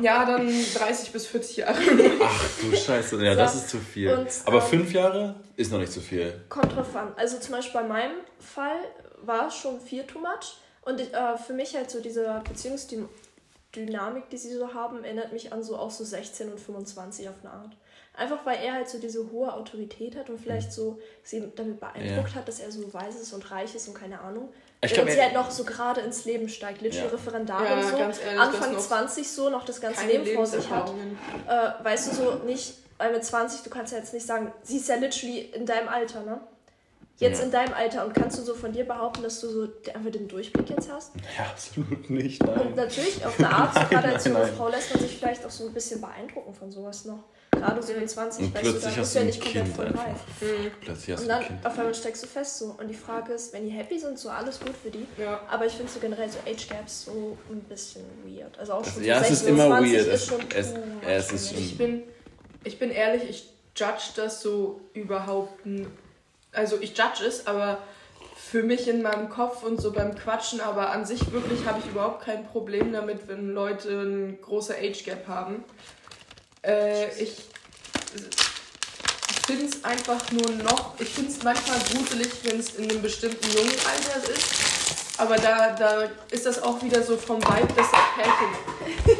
Ja, dann 30 bis 40 Jahre. Ach du Scheiße, ja, das ist zu viel. Und, Aber ähm, fünf Jahre ist noch nicht zu viel. Kommt drauf an. Also zum Beispiel bei meinem Fall war es schon viel too much. Und äh, für mich halt so diese Beziehungsdynamik, die sie so haben, erinnert mich an so auch so 16 und 25 auf eine Art. Einfach weil er halt so diese hohe Autorität hat und vielleicht so sie damit beeindruckt hat, dass er so weiß ist und reich ist und keine Ahnung. Ich und glaub, sie er- halt noch so gerade ins Leben steigt, literally Ja. Ja, so, ehrlich, Anfang noch 20 so, noch das ganze Leben vor sich hat äh, weißt du, so nicht, weil mit 20, du kannst ja jetzt nicht sagen, sie ist ja literally in deinem Alter, ne? Jetzt Ja. in deinem Alter und kannst du so von dir behaupten, dass du so einfach den Durchblick jetzt hast? Ja, absolut nicht, Und nein. natürlich, auf eine Art, so gerade als junge. Frau lässt man sich vielleicht auch so ein bisschen beeindrucken von sowas noch. Gerade so mit 20, Und weißt du, plötzlich da hast du ja ein nicht Kind einfach. reif. Plötzlich hast Und du ein dann Kind. auf einmal steckst du fest so. Und die Frage ist, wenn die happy sind, so alles gut für die. Ja. Aber ich finde so generell so Age Gaps so ein bisschen weird. Also auch schon Ja, es ist 16 immer 20 weird. Ist Es- schon es- es much, ist ich. Ich bin, ich bin ehrlich, ich judge das so überhaupt. n- Also ich judge es, aber für mich in meinem Kopf und so beim Quatschen, aber an sich wirklich habe ich überhaupt kein Problem damit, wenn Leute ein große Age Gap haben. Äh, ich finde es einfach nur noch, ich finde es manchmal gruselig, wenn es in einem bestimmten jungen Alter ist. Aber da, da ist das auch wieder so vom Vibe, das das Pärchen.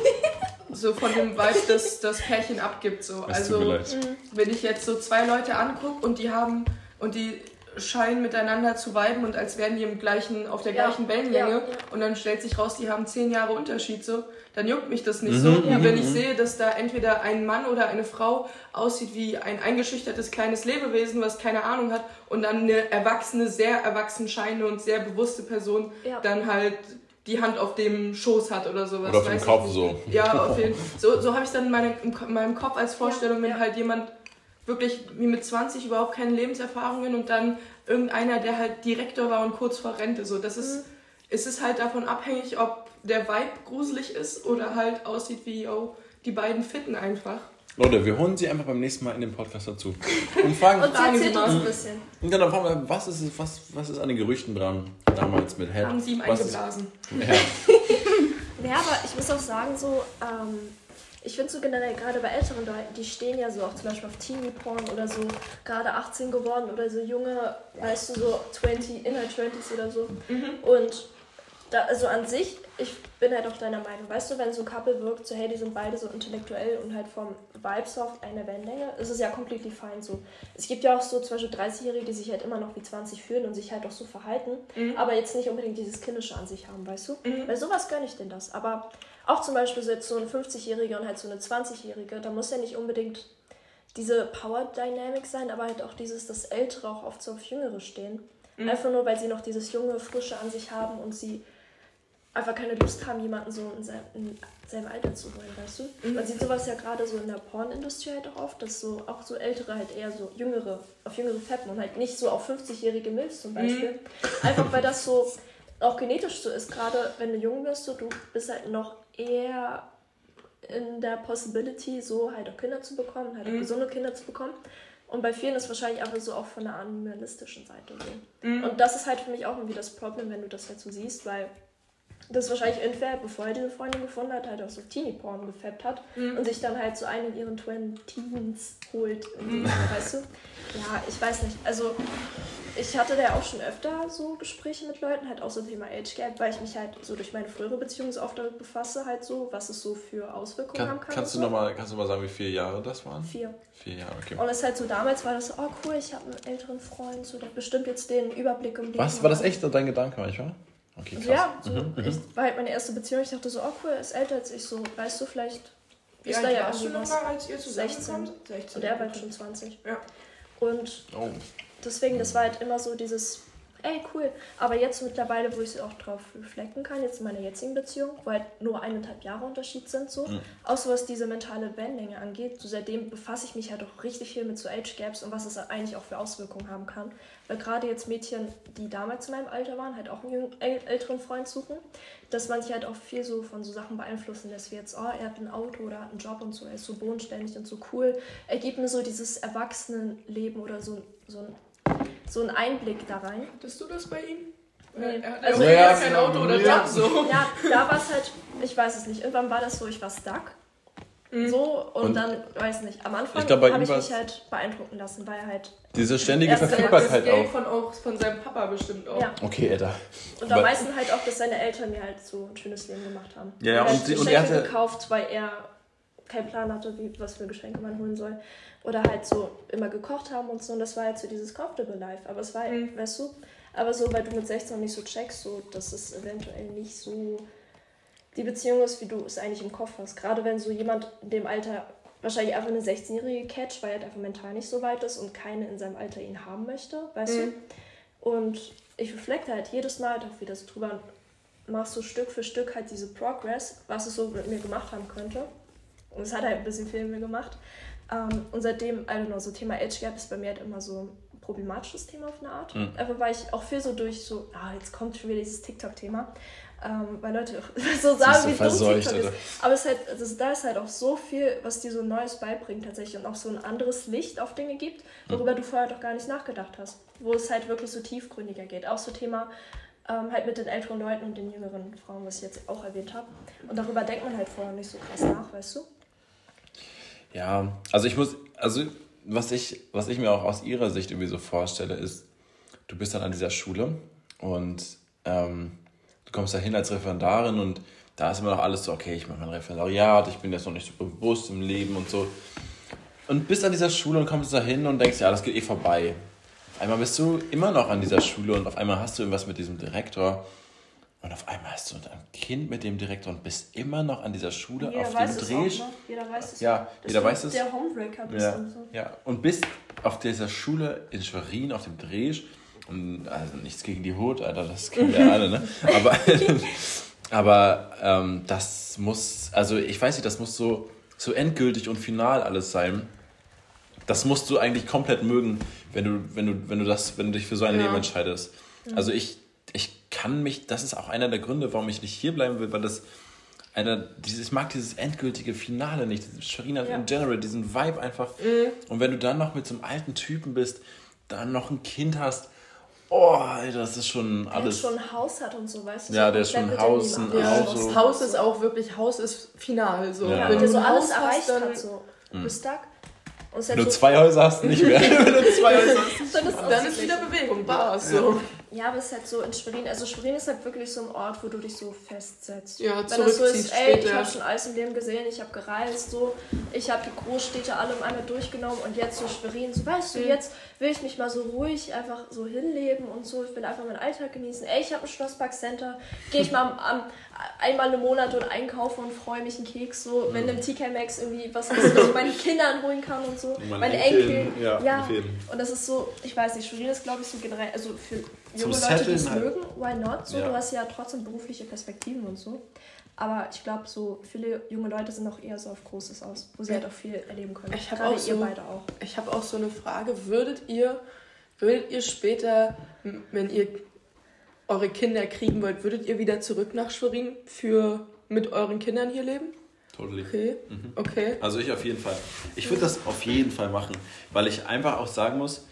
So von dem Vibe, das das Pärchen abgibt. So. Es Also leid. wenn ich jetzt so zwei Leute angucke und die haben und die scheinen miteinander zu viben und als wären die im gleichen, auf der Ja, gleichen Wellenlänge ja, ja. und dann stellt sich raus, die haben zehn Jahre Unterschied so, dann juckt mich das nicht Mhm, so, mhm, wenn ich mhm. sehe, dass da entweder ein Mann oder eine Frau aussieht wie ein eingeschüchtertes kleines Lebewesen, was keine Ahnung hat und dann eine erwachsene, sehr erwachsen scheinende und sehr bewusste Person Ja. dann halt die Hand auf dem Schoß hat oder sowas. Oder auf dem weiß ich Kopf so. Ja, auf jeden Fall. So, so habe ich dann in, meine, in meinem Kopf als Vorstellung, Ja, wenn ja. halt jemand wirklich wie mit 20 überhaupt keine Lebenserfahrungen und dann irgendeiner, der halt Direktor war und kurz vor Rente. So, das ist, ist es halt davon abhängig, ob der Vibe gruselig ist oder halt aussieht wie, oh, die beiden fitten einfach. Leute, wir holen sie einfach beim nächsten Mal in den Podcast dazu. Und fragen, Und sie Fragen Sie erzählt mal. uns ein bisschen. und dann fragen wir, was ist, was, was ist an den Gerüchten dran damals mit Head? Haben sie ihm Was ist- eingeblasen. Ja. Ja, aber ich muss auch sagen, so, ähm, ich finde so generell, gerade bei älteren Leuten, die stehen ja so auch zum Beispiel auf Teenie-Porn oder so, gerade 18 geworden oder so junge, weißt du, so 20, inner 20s oder so. Und da, also an sich, ich bin halt auch deiner Meinung, weißt du, wenn so ein Couple wirkt, so hey, die sind beide so intellektuell und halt vom Vibes auf einer Wellenlänge, ist es ja completely fine so. Es gibt ja auch so zum Beispiel 30-Jährige, die sich halt immer noch wie 20 fühlen und sich halt auch so verhalten, aber jetzt nicht unbedingt dieses Kindische an sich haben, weißt du? Bei sowas gönne ich denn das. Aber auch zum Beispiel so jetzt so ein 50-Jähriger und halt so eine 20-Jährige, da muss ja nicht unbedingt diese Power Dynamic sein, aber halt auch dieses, dass Ältere auch oft so auf Jüngere stehen. Einfach nur, weil sie noch dieses junge, frische an sich haben und sie einfach keine Lust haben, jemanden so in seinem, in seinem Alter zu holen, weißt du? Mhm. Man sieht sowas ja gerade so in der Pornindustrie halt auch oft, dass so auch so ältere halt eher so jüngere, auf jüngere fetten und halt nicht so auf 50-jährige Milfs zum Beispiel. Einfach weil das so auch genetisch so ist, gerade wenn du jung bist, so, du bist halt noch eher in der Possibility, so halt auch Kinder zu bekommen, halt auch gesunde Kinder zu bekommen. Und bei vielen ist wahrscheinlich einfach so auch von der animalistischen Seite so. Und das ist halt für mich auch irgendwie das Problem, wenn du das halt so siehst, weil das wahrscheinlich irgendwer, bevor er diese Freundin gefunden hat, halt auch so Teenie-Porn gefappt hat und sich dann halt so einen in ihren Twin Teens holt. irgendwie, Weißt du? Ja, ich weiß nicht. Also, ich hatte da auch schon öfter so Gespräche mit Leuten, halt auch so Thema Age Gap, weil ich mich halt so durch meine frühere Beziehung so oft damit befasse, halt so, was es so für Auswirkungen Kann, haben kann. kannst, du so. noch mal, kannst du mal sagen, wie viele Jahre das waren? Vier. Vier Jahre, okay. Und es ist halt so, damals war das so, oh cool, ich habe einen älteren Freund, so, der bestimmt jetzt den Überblick im Leben. Was? War das echt so dein Gedanke manchmal? Okay, krass. Also ja, so, ich war halt meine erste Beziehung. Ich dachte so, oh cool, er ist älter als ich. So, weißt du, vielleicht Wie ist da ja warst du nochmal, als ihr 16. zusammenkommt? 16. Und er war halt schon 20. Ja. Und Oh. deswegen, das war halt immer so dieses, ey, cool. Aber jetzt mittlerweile, wo ich auch drauf reflekten kann, jetzt in meiner jetzigen Beziehung, wo halt nur eineinhalb Jahre Unterschied sind, so, auch so was diese mentale Wellenlänge angeht, so seitdem befasse ich mich halt auch richtig viel mit so Age Gaps und was es eigentlich auch für Auswirkungen haben kann. Weil gerade jetzt Mädchen, die damals in meinem Alter waren, halt auch einen älteren Freund suchen, dass man sich halt auch viel so von so Sachen beeinflussen lässt, wie jetzt, oh, er hat ein Auto oder hat einen Job und so, er ist so bodenständig und so cool. Er gibt mir so dieses Erwachsenenleben oder so, so, ein, so einen Einblick da rein. Hattest du das bei ihm? Nee. Er hat Also also ja, kein Auto oder ja. Job so. Ja, da war es halt, ich weiß es nicht, irgendwann war das so, ich war stuck. So, und, Und dann, weiß nicht, am Anfang habe ich mich halt beeindrucken lassen, weil er halt, Diese ständige Das Verfügbarkeit Geld auch. von, auch von seinem Papa bestimmt auch. ja. Okay, Alter. Und am meisten halt auch, dass seine Eltern mir halt so ein schönes Leben gemacht haben. Ja, ja, und sie- und Geschenke er hatte- gekauft, weil er keinen Plan hatte, wie, was für Geschenke man holen soll. Oder halt so immer gekocht haben und so. Und das war halt so dieses Comfortable Life. Aber es war, Mhm. weißt du, aber so, weil du mit 16 noch nicht so checkst, so, dass es eventuell nicht so die Beziehung ist, wie du es eigentlich im Kopf hast. Gerade wenn so jemand in dem Alter wahrscheinlich einfach eine 16-jährige catcht, weil er halt einfach mental nicht so weit ist und keine in seinem Alter ihn haben möchte, weißt Mhm. du? Und ich reflekte halt jedes Mal halt auch wieder so drüber und mach so Stück für Stück halt diese Progress, was es so mit mir gemacht haben könnte. Und es hat halt ein bisschen viel mit mir gemacht. Ähm, und seitdem, I don't know, so Thema Age Gap ist bei mir halt immer so ein problematisches Thema auf eine Art. Mhm. Einfach weil ich auch viel so durch so, ah, jetzt kommt schon wieder dieses TikTok-Thema. Ähm, weil Leute so sagen, so wie dumm TikTok ist. Aber es ist halt, also da ist halt auch so viel, was dir so Neues beibringt tatsächlich und auch so ein anderes Licht auf Dinge gibt, worüber du vorher doch gar nicht nachgedacht hast. Wo es halt wirklich so tiefgründiger geht. Auch so Thema ähm, halt mit den älteren Leuten und den jüngeren Frauen, was ich jetzt auch erwähnt habe. Und darüber denkt man halt vorher nicht so krass nach, weißt du? Ja, also ich muss, also was ich, was ich mir auch aus ihrer Sicht irgendwie so vorstelle, ist, du bist dann an dieser Schule und ähm, du kommst da hin als Referendarin und da ist immer noch alles so, okay, ich mache mein Referendariat, ich bin jetzt noch nicht so bewusst im Leben und so. Und bist an dieser Schule und kommst da hin und denkst, ja, das geht eh vorbei. Auf einmal bist du immer noch an dieser Schule und auf einmal hast du irgendwas mit diesem Direktor. Und auf einmal hast du ein Kind mit dem Direktor und bist immer noch an dieser Schule auf dem Dreh. Jeder weiß es Ja, jeder weiß es. der Homebreaker bist Ja, und so. ja, und bist auf dieser Schule in Schwerin, auf dem Dreh, und also nichts gegen die Hut, Alter, das kennen wir alle, ne? Aber, aber ähm, das muss, also ich weiß nicht, das muss so, so endgültig und final alles sein. Das musst du eigentlich komplett mögen, wenn du, wenn du, wenn du das, wenn du dich für so ein Ja. Leben entscheidest. Also ich, ich kann mich, das ist auch einer der Gründe, warum ich nicht hier bleiben will, weil das einer, dieses, ich mag dieses endgültige Finale nicht, Sharina Ja. in general, diesen Vibe einfach. Und wenn du dann noch mit so einem alten Typen bist, dann noch ein Kind hast, oh, Alter, das ist schon Der alles. schon ein Haus hat und so, weißt du? Ja, so der ist schon Haus, ein Ja, Auto. das Haus ist auch wirklich, Haus ist final. So. Ja. Ja, Wenn der du so alles Haus hast, erreicht dann, hat, so. Du bist stuck. Und Wenn du so- zwei Häuser hast, nicht mehr. wenn du zwei Häuser hast. dann ist, dann ist wieder Bewegung, Bars. So. Ja, aber es ist halt so in Schwerin. Also Schwerin ist halt wirklich so ein Ort, wo du dich so festsetzt. Ja, Wenn das so ist, ey, ich später. habe schon alles im Leben gesehen, ich habe gereist, so, ich habe die Großstädte alle einmal durchgenommen und jetzt so Schwerin, so weißt du, Mhm. jetzt will ich mich mal so ruhig einfach so hinleben und so, ich will einfach meinen Alltag genießen. Ey, ich habe ein Schlosspark Center, gehe ich mal am, am, einmal im Monat und einkaufen und freue mich einen Keks, so, wenn im TK Maxx irgendwie was ist, was ich meinen Kindern holen kann und so, Enkeln, Enkeln. ja, ja. Und das ist so, ich weiß nicht, Schwerin ist glaube ich so generell, also für junge Leute, die es halt. mögen, why not? So, ja. Du hast ja trotzdem berufliche Perspektiven und so. Aber ich glaube, so viele junge Leute sind auch eher so auf Großes aus, wo sie halt auch viel erleben können. Ich habe auch so, ihr beide auch. Ich habe auch so eine Frage: Würdet ihr, würdet ihr später, wenn ihr eure Kinder kriegen wollt, würdet ihr wieder zurück nach Schwerin für mit euren Kindern hier leben? Totally. Okay. Mhm. okay. Also ich auf jeden Fall. Ich würde das auf jeden Fall machen, weil ich einfach auch sagen muss,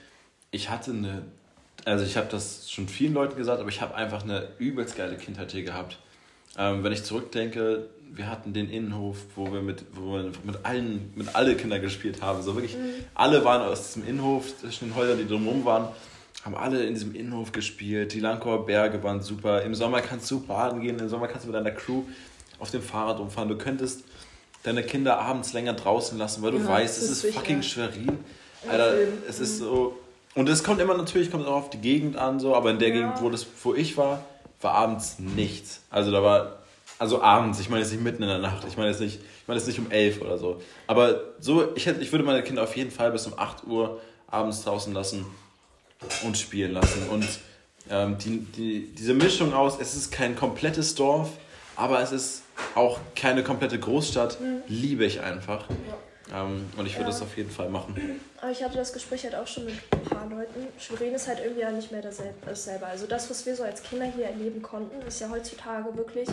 ich hatte eine, also ich habe das schon vielen Leuten gesagt, aber ich habe einfach eine übelst geile Kindheit hier gehabt. Ähm, wenn ich zurückdenke, wir hatten den Innenhof, wo wir mit, wo wir mit allen, mit alle Kinder gespielt haben. So wirklich, mhm. alle waren aus diesem Innenhof, zwischen den Häusern, die drumherum waren, haben alle in diesem Innenhof gespielt. Die Langkauer Berge waren super. Im Sommer kannst du baden gehen, im Sommer kannst du mit deiner Crew auf dem Fahrrad umfahren. Du könntest deine Kinder abends länger draußen lassen, weil du ja, weißt, es ist, ist fucking Schwerin. Alter, es ist so. Und es kommt immer natürlich, kommt auch auf die Gegend an, so, aber in der ja. Gegend, wo, das, wo ich war, war abends nichts. Also da war, also abends, ich meine jetzt nicht mitten in der Nacht, ich meine jetzt nicht, ich meine jetzt nicht um elf oder so. Aber so, ich, hätte, ich würde meine Kinder auf jeden Fall bis um 8 Uhr abends draußen lassen und spielen lassen. Und ähm, die, die, diese Mischung aus, es ist kein komplettes Dorf, aber es ist auch keine komplette Großstadt, mhm. liebe ich einfach. Ähm, und ich würde ja. das auf jeden Fall machen. Aber ich hatte das Gespräch halt auch schon mit ein paar Leuten. Schwerin ist halt irgendwie ja nicht mehr dasselbe. Also das, was wir so als Kinder hier erleben konnten, ist ja heutzutage wirklich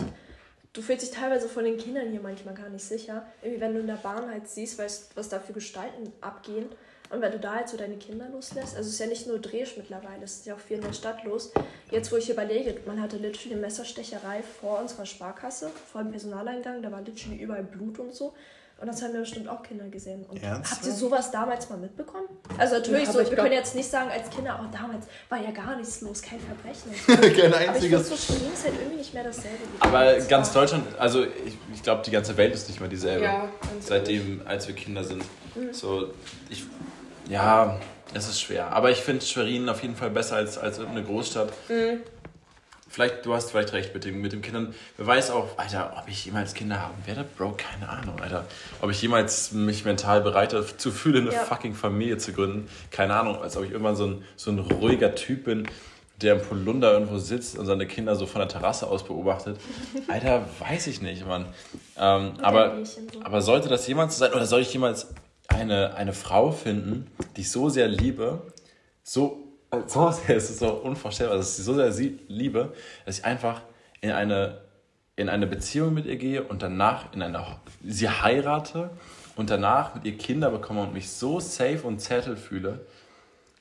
du fühlst dich teilweise von den Kindern hier manchmal gar nicht sicher. Irgendwie, wenn du in der Bahn halt siehst, weißt, was da für Gestalten abgehen. Und wenn du da halt so deine Kinder loslässt, also es ist ja nicht nur Dresch mittlerweile, es ist ja auch viel in der Stadt los. Jetzt, wo ich überlege, man hatte literally eine Messerstecherei vor unserer Sparkasse, vor dem Personaleingang, da war literally überall Blut und so. Und das haben wir bestimmt auch Kinder gesehen. Und habt ihr sowas damals mal mitbekommen? Also natürlich ja, so, wir können jetzt nicht sagen als Kinder, oh damals war ja gar nichts los, kein Verbrechen. kein einziges. Aber ich so Schwerin ist halt irgendwie nicht mehr dasselbe. Aber ganz Deutschland, also ich, ich glaube, die ganze Welt ist nicht mehr dieselbe. Ja, seitdem, als wir Kinder sind. Mhm. So, ich ja, es ist schwer. Aber ich finde Schwerin auf jeden Fall besser als, als eine Großstadt. Mhm. Vielleicht, du hast vielleicht recht mit, dem, mit den Kindern. Wer weiß auch, Alter, ob ich jemals Kinder haben werde? Bro, keine Ahnung, Alter. Ob ich jemals mich mental bereit dazu fühle, eine ja. fucking Familie zu gründen? Keine Ahnung. Als ob ich irgendwann so ein, so ein ruhiger Typ bin, der im Polunder irgendwo sitzt und seine Kinder so von der Terrasse aus beobachtet. Alter, weiß ich nicht, Mann. Ähm, aber, aber sollte das jemals sein, oder soll ich jemals eine, eine Frau finden, die ich so sehr liebe, so, so sehr, es ist so unvorstellbar, dass ich sie so sehr sie liebe, dass ich einfach in eine, in eine Beziehung mit ihr gehe und danach in eine, sie heirate und danach mit ihr Kinder bekomme und mich so safe und zettel fühle,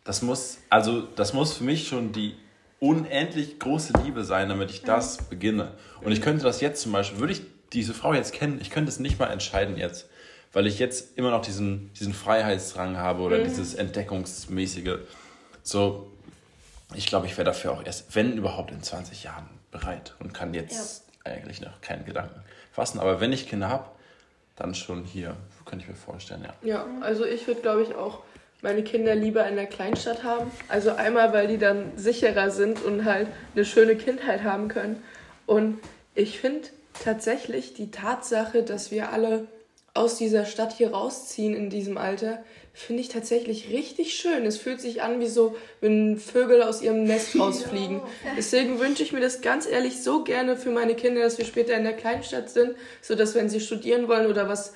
das muss, also das muss für mich schon die unendlich große Liebe sein, damit ich das beginne. Und ich könnte das jetzt zum Beispiel, würde ich diese Frau jetzt kennen, ich könnte es nicht mal entscheiden jetzt weil ich jetzt immer noch diesen, diesen Freiheitsdrang habe oder mhm. dieses Entdeckungsmäßige. So, ich glaube, ich wäre dafür auch erst, wenn überhaupt, in 20 Jahren bereit und kann jetzt ja. eigentlich noch keinen Gedanken fassen. Aber wenn ich Kinder habe, dann schon hier, könnte ich mir vorstellen, ja. Ja, also ich würde, glaube ich, auch meine Kinder lieber in der Kleinstadt haben. Also einmal, weil die dann sicherer sind und halt eine schöne Kindheit haben können. Und ich finde tatsächlich die Tatsache, dass wir alle aus dieser Stadt hier rausziehen in diesem Alter, finde ich tatsächlich richtig schön. Es fühlt sich an wie so, wenn Vögel aus ihrem Nest rausfliegen. Deswegen wünsche ich mir das ganz ehrlich so gerne für meine Kinder, dass wir später in der Kleinstadt sind, so dass wenn sie studieren wollen oder was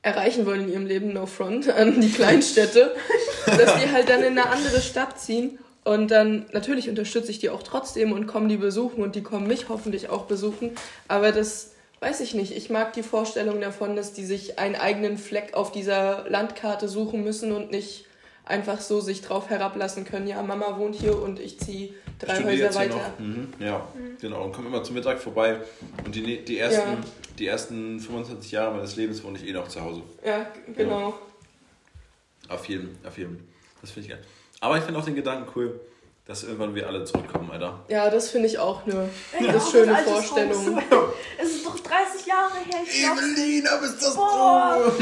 erreichen wollen in ihrem Leben, no front an die Kleinstädte, dass die halt dann in eine andere Stadt ziehen und dann, natürlich unterstütze ich die auch trotzdem und kommen die besuchen und die kommen mich hoffentlich auch besuchen. Aber das weiß ich nicht. Ich mag die Vorstellung davon, dass die sich einen eigenen Fleck auf dieser Landkarte suchen müssen und nicht einfach so sich drauf herablassen können. Ja, Mama wohnt hier und ich ziehe drei Stimmt, Häuser weiter. Mhm. Ja, mhm. genau. Und komme immer zum Mittag vorbei. Und die, die, ersten, ja. die ersten 25 Jahre meines Lebens wohne ich eh noch zu Hause. Ja, genau. Ja. Auf jeden, auf jeden. Das finde ich geil. Aber ich finde auch den Gedanken cool, dass irgendwann wir alle zurückkommen, Alter. Ja, das finde ich auch eine, ja, eine schöne Vorstellung. Es ist doch 30 Jahre her. Ich Evelina, bist das Boah.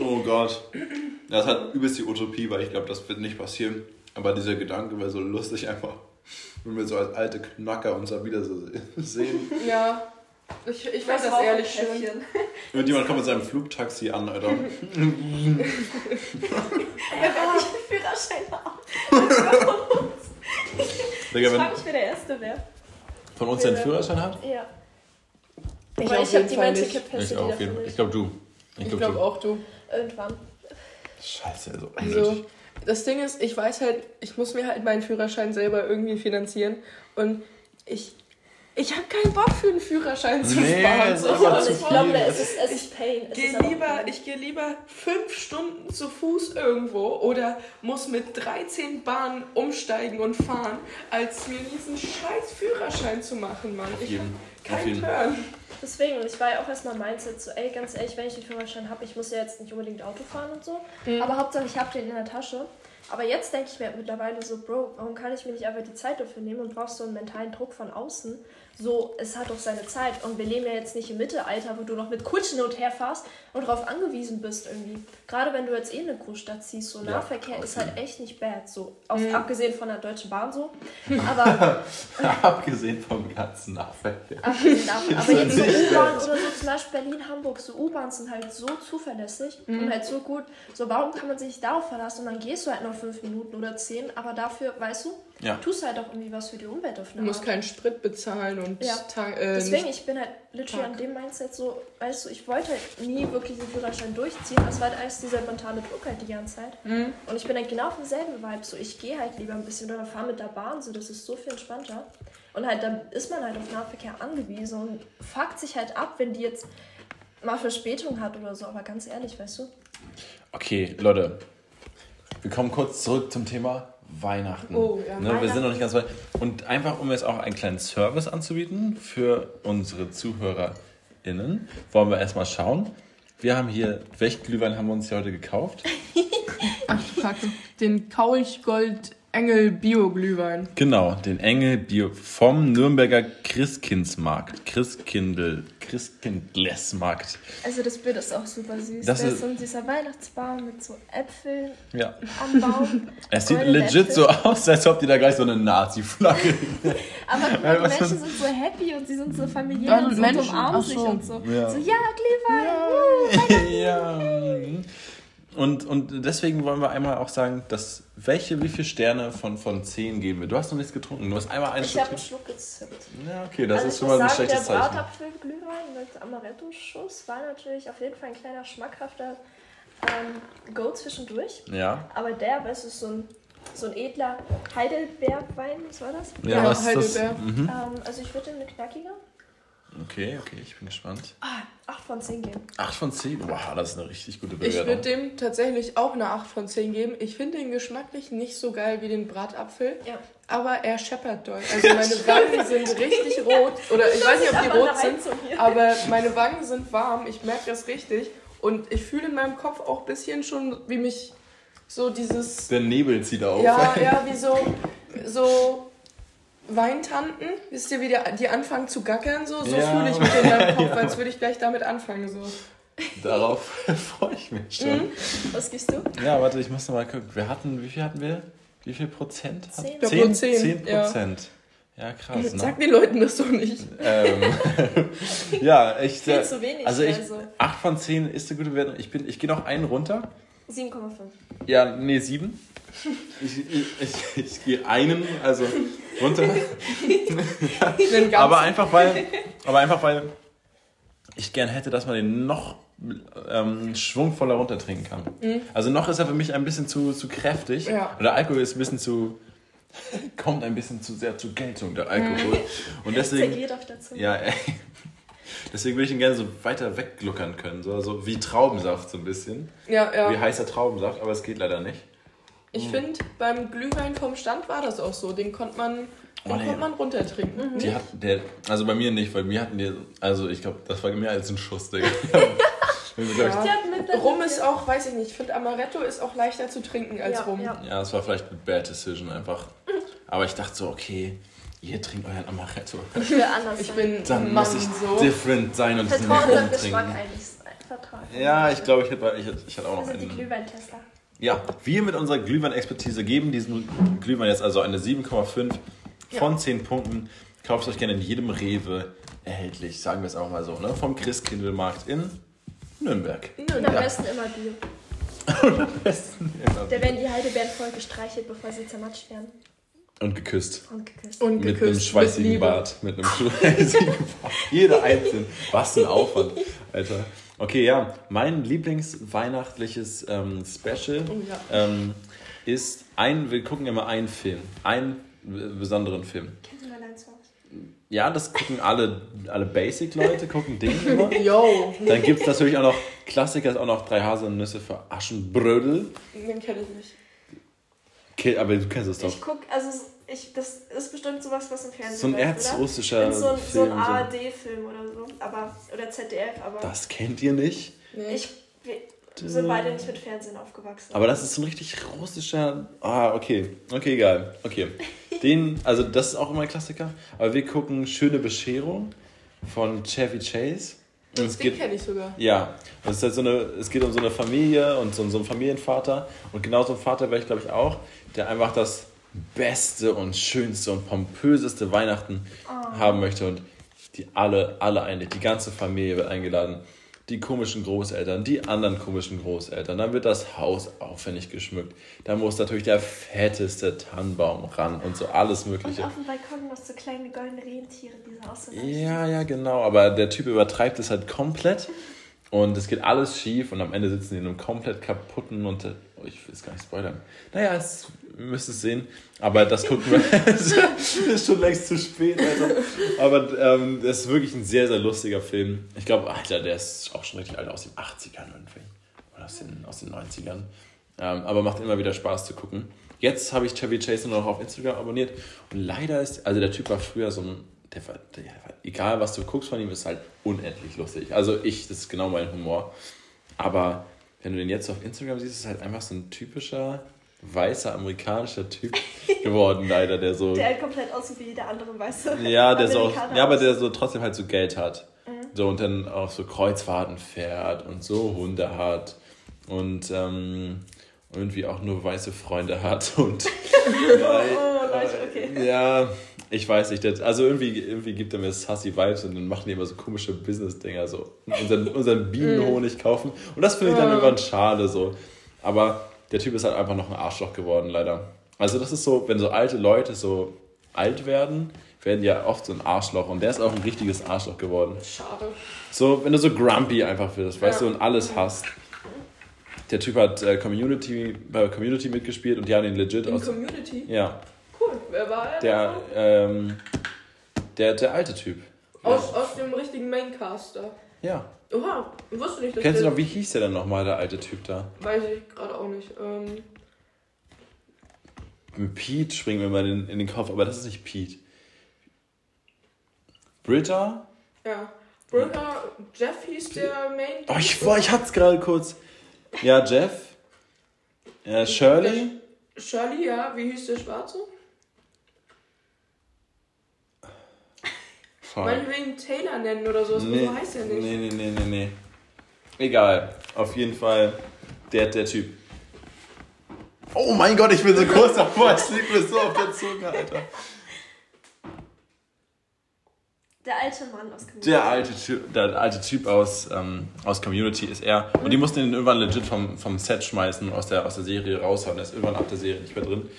oh Gott. Das hat übelst die Utopie, weil ich glaube, das wird nicht passieren. Aber dieser Gedanke wäre so lustig einfach, wenn wir so als alte Knacker uns da wieder so sehen. Ja. Ich, ich fand das ehrlich schön. Irgendjemand kommt mit seinem Flugtaxi an, Alter. ja, wenn ich Führerschein habe. Digga, Ich frage mich, wer der Erste wäre. von uns der einen Führerschein hat? Ja. Ich Aber auf ich habe die Mental. Capacity Ich auch, auf dafür jeden Fall. Ich glaube du. Ich glaube du. auch du. Irgendwann. Scheiße, also Also, unnötig. das Ding ist, ich weiß halt, ich muss mir halt meinen Führerschein selber irgendwie finanzieren. Und ich, ich habe keinen Bock für einen Führerschein zu Nee, sparen. ist So. aber zu ich glaube, es ist, es ist Pain. Es Geh ist aber lieber, Pain. ich gehe lieber fünf Stunden zu Fuß irgendwo oder muss mit 13 Bahnen umsteigen und fahren, als mir diesen scheiß Führerschein zu machen, Mann. Ich jeden- hab auf keinen Turn. Deswegen, und ich war ja auch erstmal Mindset so, ey, ganz ehrlich, wenn ich den Führerschein habe, ich muss ja jetzt nicht unbedingt Auto fahren und so, Mhm. aber Hauptsache ich habe den in der Tasche. Aber jetzt denke ich mir mittlerweile so, Bro, warum kann ich mir nicht einfach die Zeit dafür nehmen und brauchst so einen mentalen Druck von außen? So, es hat doch seine Zeit und wir leben ja jetzt nicht im Mittelalter, wo du noch mit Kutschen und her fährst und darauf angewiesen bist irgendwie. Gerade wenn du jetzt eh in eine Großstadt ziehst, so Ja, Nahverkehr auf ist halt echt nicht bad, so. Auf, Mhm. Abgesehen von der Deutschen Bahn so. Aber Abgesehen vom ganzen Nahverkehr. Abgesehen davon. Aber jetzt so U-Bahn oder so, zum Beispiel Berlin, Hamburg, so U-Bahns sind halt so zuverlässig Mhm. und halt so gut. So, warum kann man sich nicht darauf verlassen und dann gehst du halt noch fünf Minuten oder zehn, aber dafür, weißt du, Ja. tust halt auch irgendwie was für die Umwelt auf Du musst Art. keinen Sprit bezahlen und Ja. Tag, äh, Deswegen, ich bin halt literally Tag. an dem Mindset so, weißt du, ich wollte halt nie wirklich den Führerschein durchziehen. Das war halt alles dieser mentale Druck halt die ganze Zeit. Mhm. Und ich bin halt genau auf demselben Vibe. So, ich gehe halt lieber ein bisschen oder fahre mit der Bahn, so, das ist so viel entspannter. Und halt, dann ist man halt auf Nahverkehr angewiesen und fuckt sich halt ab, wenn die jetzt mal Verspätung hat oder so. Aber ganz ehrlich, weißt du? Okay, Leute. Wir kommen kurz zurück zum Thema Weihnachten. Oh, ja. ne, wir Weihnachten. sind noch nicht ganz weit. Und einfach, um jetzt auch einen kleinen Service anzubieten für unsere ZuhörerInnen, wollen wir erstmal schauen. Wir haben hier, welchen Glühwein haben wir uns hier heute gekauft? Ach, fuck. Den Kaulchgold Engel Bio-Glühwein. Genau, den Engel Bio vom Nürnberger Christkindsmarkt. Christkindl, Christkindlesmarkt. Also, das Bild ist auch super süß. Das da ist- so ein süßer Weihnachtsbaum mit so Äpfeln Ja. am Baum. Es sieht legit Äpfel. so aus, als ob die da gleich so eine Nazi-Flagge. Aber guck Ja, mal, die Menschen sind so happy und sie sind so familiär Ja, und, und umarmen sich so. und so. Ja. So, ja, Glühwein. ja. Und, und deswegen wollen wir einmal auch sagen, dass welche, wie viele Sterne von, von 10 geben wir? Du hast noch nichts getrunken, du hast einmal einen Ich habe einen. Schluck gezippt. Ja, okay, das also ist ich schon mal ein sagen, schlechtes der Zeichen. Bratapfelglühwein mit Amaretto-Schuss war natürlich auf jeden Fall ein kleiner schmackhafter ähm, Go zwischendurch. Ja. Aber der, weißt du, ist so ein, so ein edler Heidelbergwein, was war das? Ja, Ja, was ist das? Mhm. Ähm, also ich würde den eine knackige Okay, okay, ich bin gespannt. ah, 8 von 10 geben. 8 von 10, wow, das ist eine richtig gute Ich würde Bewertung. dem tatsächlich auch eine 8 von 10 geben. Ich finde den geschmacklich nicht so geil wie den Bratapfel, Ja. aber er scheppert doll. Also meine Wangen sind richtig rot. Oder ich weiß nicht, ob die rot sind, aber meine Wangen sind warm. Ich merke das richtig. Und ich fühle in meinem Kopf auch ein bisschen schon, wie mich so dieses Der Nebel zieht auf. Ja, ja, wie so, so Weintanten, wisst ihr, wie die, die anfangen zu gackern, so, so Ja. fühle ich mich in meinem Kopf, als würde ich gleich damit anfangen. So. Darauf freue ich mich schon. Was gibst du? Ja, warte, ich muss noch mal gucken. Wir hatten, wie viel hatten wir? Wie viel Prozent? Zehn. Nur zehn, 10 ja. Prozent. Ja. krass, ne? Sag den Leuten das doch nicht. ähm, ja, ich. Viel zu wenig. Also ich, also 8 von 10 ist eine gute Bewertung. Ich, bin, ich gehe noch einen runter. 7,5. Ja, nee, 7. Ich, ich, ich, ich gehe einen, also runter. Aber einfach weil, aber einfach weil ich gern hätte, dass man den noch ähm, schwungvoller runtertrinken kann. Also noch ist er für mich ein bisschen zu, zu kräftig. Ja. Oder Alkohol ist ein bisschen zu kommt ein bisschen zu sehr zur Geltung der Alkohol. Und deswegen Zergeht auf der Zunge. ja, ey. Deswegen würde ich ihn gerne so weiter weggluckern können, so, so wie Traubensaft so ein bisschen. Ja, Wie ja. heißer Traubensaft, aber es geht leider nicht. Ich finde, beim Glühwein vom Stand war das auch so. Den konnte man, den Oh, nee. konnte man runtertrinken. Die hat, der, also bei mir nicht, weil wir hatten die, also ich glaube, das war mehr als ein Schuss, Digga. Ja. Rum ist auch, weiß ich nicht, ich finde Amaretto ist auch leichter zu trinken als ja, Rum. Ja. ja, es war vielleicht eine Bad Decision einfach. Aber ich dachte so, okay, ihr trinkt euren Amaretto. Ich will anders Ich sein. bin Dann Mann muss ich so. different sein und diesen Rum Geschmack trinken. eigentlich vertragen. Ja, ich glaube, ich hätte, ich, hätte, ich hätte auch noch sind die einen. Glühweintester. Ja, wir mit unserer Glühwein-Expertise geben diesem Glühwein jetzt also eine 7,5 von 10 Punkten. Kauft euch gerne in jedem Rewe erhältlich, sagen wir es auch mal so, ne? Vom Christkindlmarkt in Nürnberg. Und am Nö, besten immer Bio. Besten immer. Da werden die Heidelbeeren voll gestreichelt, bevor sie zermatscht werden. Und geküsst. Und geküsst. Und Mit einem geküsst. schweißigen Liebe. Bart. Mit einem schweißigen Bart. Jeder einzeln. Was ein Aufwand, Alter. Okay, ja. Mein Lieblingsweihnachtliches ähm, Special Oh ja. ähm, ist ein, wir gucken immer einen Film. Einen besonderen Film. Kennst du mal eins aus? Ja, das gucken alle, alle Basic-Leute, gucken den immer. Yo, Dann gibt es natürlich auch noch, Klassiker ist auch noch drei Haselnüsse für Aschenbrödel. den kenne ich nicht. Okay, aber du kennst es doch. Ich guck, also ich, das ist bestimmt sowas, was im Fernsehen So ein erzrussischer In so, ein- so ein Film. ARD-Film oder so. Aber, oder ZDF, aber Das kennt ihr nicht? Nee. ich, wir sind beide nicht mit Fernsehen aufgewachsen. Aber das ist so ein richtig russischer. Ah, okay. Okay, egal. Okay. Den, also das ist auch immer ein Klassiker. Aber wir gucken Schöne Bescherung von Chevy Chase. Und es geht, kenne ich sogar. ja, es, ist halt so eine, es geht um so eine Familie und so, so einen Familienvater. Und genau so ein Vater wäre ich, glaube ich, auch, der einfach das beste und schönste und pompöseste Weihnachten haben möchte. Und die alle, alle einlädt. Die ganze Familie wird eingeladen. Die komischen Großeltern, die anderen komischen Großeltern. Dann wird das Haus aufwendig geschmückt. Da muss natürlich der fetteste Tannenbaum ran und so alles Und Mögliche. auf dem Balkon noch so kleine goldene Rentiere, die so aussehen. Ja, ja, genau. Aber der Typ übertreibt es halt komplett. Und es geht alles schief und am Ende sitzen die in einem komplett kaputten und. Oh, ich will es gar nicht spoilern. Naja, es, müsst es sehen. Aber das gucken wir. es ist schon längst zu spät, Alter. Aber ähm, das ist wirklich ein sehr, sehr lustiger Film. Ich glaube, Alter, der ist auch schon richtig alt aus den 80ern irgendwie. Oder aus den, aus den 90ern. Ähm, aber macht immer wieder Spaß zu gucken. Jetzt habe ich Chevy Chase nur noch auf Instagram abonniert. Und leider ist, also der Typ war früher so ein, der war, der war, egal was du guckst von ihm, ist halt unendlich lustig. Also ich, das ist genau mein Humor. Aber wenn du den jetzt auf Instagram siehst, ist halt einfach so ein typischer weißer amerikanischer Typ geworden, leider, der so. Der halt komplett aussieht wie jeder andere weiße. Ja, der so, ja, aber der so trotzdem halt so Geld hat. So und dann auf so Kreuzfahrten fährt und so Hunde hat und ähm, irgendwie auch nur weiße Freunde hat und Oh, Leute, okay. ja, ich weiß nicht. Das, also irgendwie, irgendwie gibt er mir sassy Vibes und dann machen die immer so komische Business-Dinger, so unseren, unseren Bienenhonig kaufen. Und das finde ich dann Ja. irgendwann schade so. Aber der Typ ist halt einfach noch ein Arschloch geworden, leider. Also das ist so, wenn so alte Leute so alt werden, werden die ja oft so ein Arschloch. Und der ist auch ein richtiges Arschloch geworden. Schade. So, wenn du so grumpy einfach wirst, weißt Ja. du, und alles hast. Der Typ hat äh, Community, bei Community mitgespielt und die haben ihn legit In aus... Community? Ja, Cool. Wer war er? der, ähm, der, der alte Typ. Aus, aus dem richtigen Maincaster. Ja. Oha, wusste nicht, dass Kennst du noch, wie hieß der denn nochmal, der alte Typ da? Weiß ich gerade auch nicht. Ähm, Mit Pete springen wir mal in, in den Kopf, aber das ist nicht Pete. Britta? ja. Brother Jeff hieß der Main. Oh, ich, boah, ich hat's gerade kurz. Ja, Jeff. Ja, Shirley. Shirley, ja. Wie hieß der Schwarze? Fuck. Meinetwegen Taylor nennen oder so. Nee, So heißt er nicht. nee, nee, nee, nee, nee. Egal. Auf jeden Fall der, der Typ. Oh mein Gott, ich bin so kurz davor. Es liegt mir so auf der Zunge, Alter. Der alte Mann aus Community. Der alte Typ, der alte typ aus, ähm, aus Community ist er. Und die mussten ihn irgendwann legit vom, vom Set schmeißen, aus der, aus der Serie raushauen. Der ist irgendwann ab der Serie nicht mehr drin,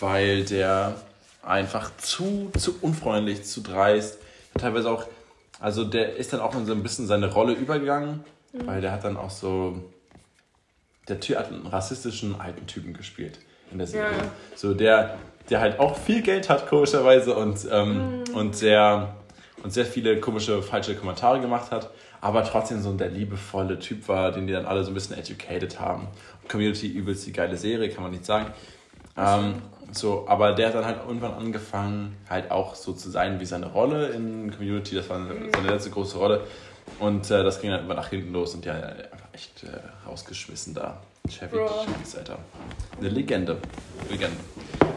weil der einfach zu, zu unfreundlich, zu dreist. Teilweise auch, also der ist dann auch in so ein bisschen seine Rolle übergegangen, weil der hat dann auch so, der Typ hat einen rassistischen alten Typen gespielt in der Serie. Ja. So der, der halt auch viel Geld hat, komischerweise, und, ähm, und sehr und sehr viele komische, falsche Kommentare gemacht hat, aber trotzdem so der liebevolle Typ war, den die dann alle so ein bisschen educated haben. Community übelst die geile Serie, kann man nicht sagen. Ähm, so, aber der hat dann halt irgendwann angefangen, halt auch so zu sein wie seine Rolle in Community. Das war seine letzte große Rolle. Und äh, das ging dann immer nach hinten los und ja, einfach echt äh, rausgeschmissen da. Chevy. Chase, Alter. Eine Legende. Legende.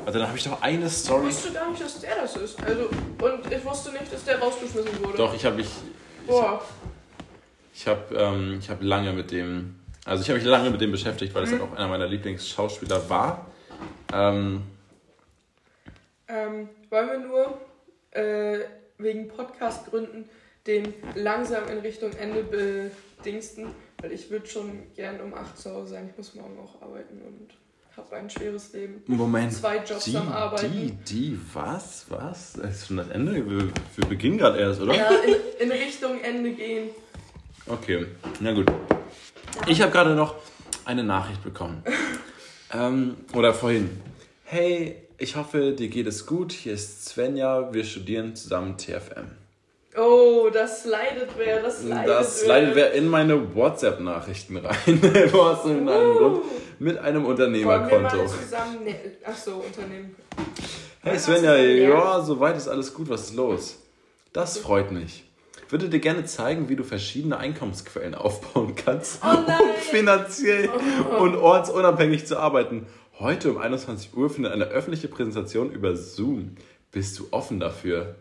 Also dann habe ich noch eine Ich Story. wusste gar nicht, dass der das ist. Also, und ich wusste nicht, rausgeschmissen wurde. Doch, ich habe mich. Ich, Boah. Ich habe ähm, ich hab lange mit dem, also ich habe mich lange mit dem beschäftigt, weil es halt auch einer meiner Lieblingsschauspieler war. Ähm, Ähm, wollen wir nur äh, wegen Podcast-Gründen den langsam in Richtung Ende bedingsten, weil ich würde schon gern um 8 zu Hause sein. Ich muss morgen auch arbeiten und habe ein schweres Leben. Moment. Zwei Jobs die, am Arbeiten. Die, die, was? Was? Das ist schon das Ende? Wir, wir beginnen gerade erst, oder? Ja, in, in Richtung Ende gehen. Okay, na gut. Ich habe gerade noch eine Nachricht bekommen. ähm, oder vorhin. Hey, ich hoffe, dir geht es gut. Hier ist Svenja. Wir studieren zusammen TFM. Oh, das slidet wer, das slidet Das leitet wer in meine WhatsApp-Nachrichten rein. du hast irgendeinen Grund. Mit einem Wollen Unternehmerkonto. mal zusammen... Nee, ach so, Unternehmen. Hey Svenja, ja, soweit ist alles gut. Was ist los? Das freut mich. Würde dir gerne zeigen, wie du verschiedene Einkommensquellen aufbauen kannst, Oh um finanziell und ortsunabhängig zu arbeiten. Heute um 21 Uhr findet eine öffentliche Präsentation über Zoom. Bist du offen dafür?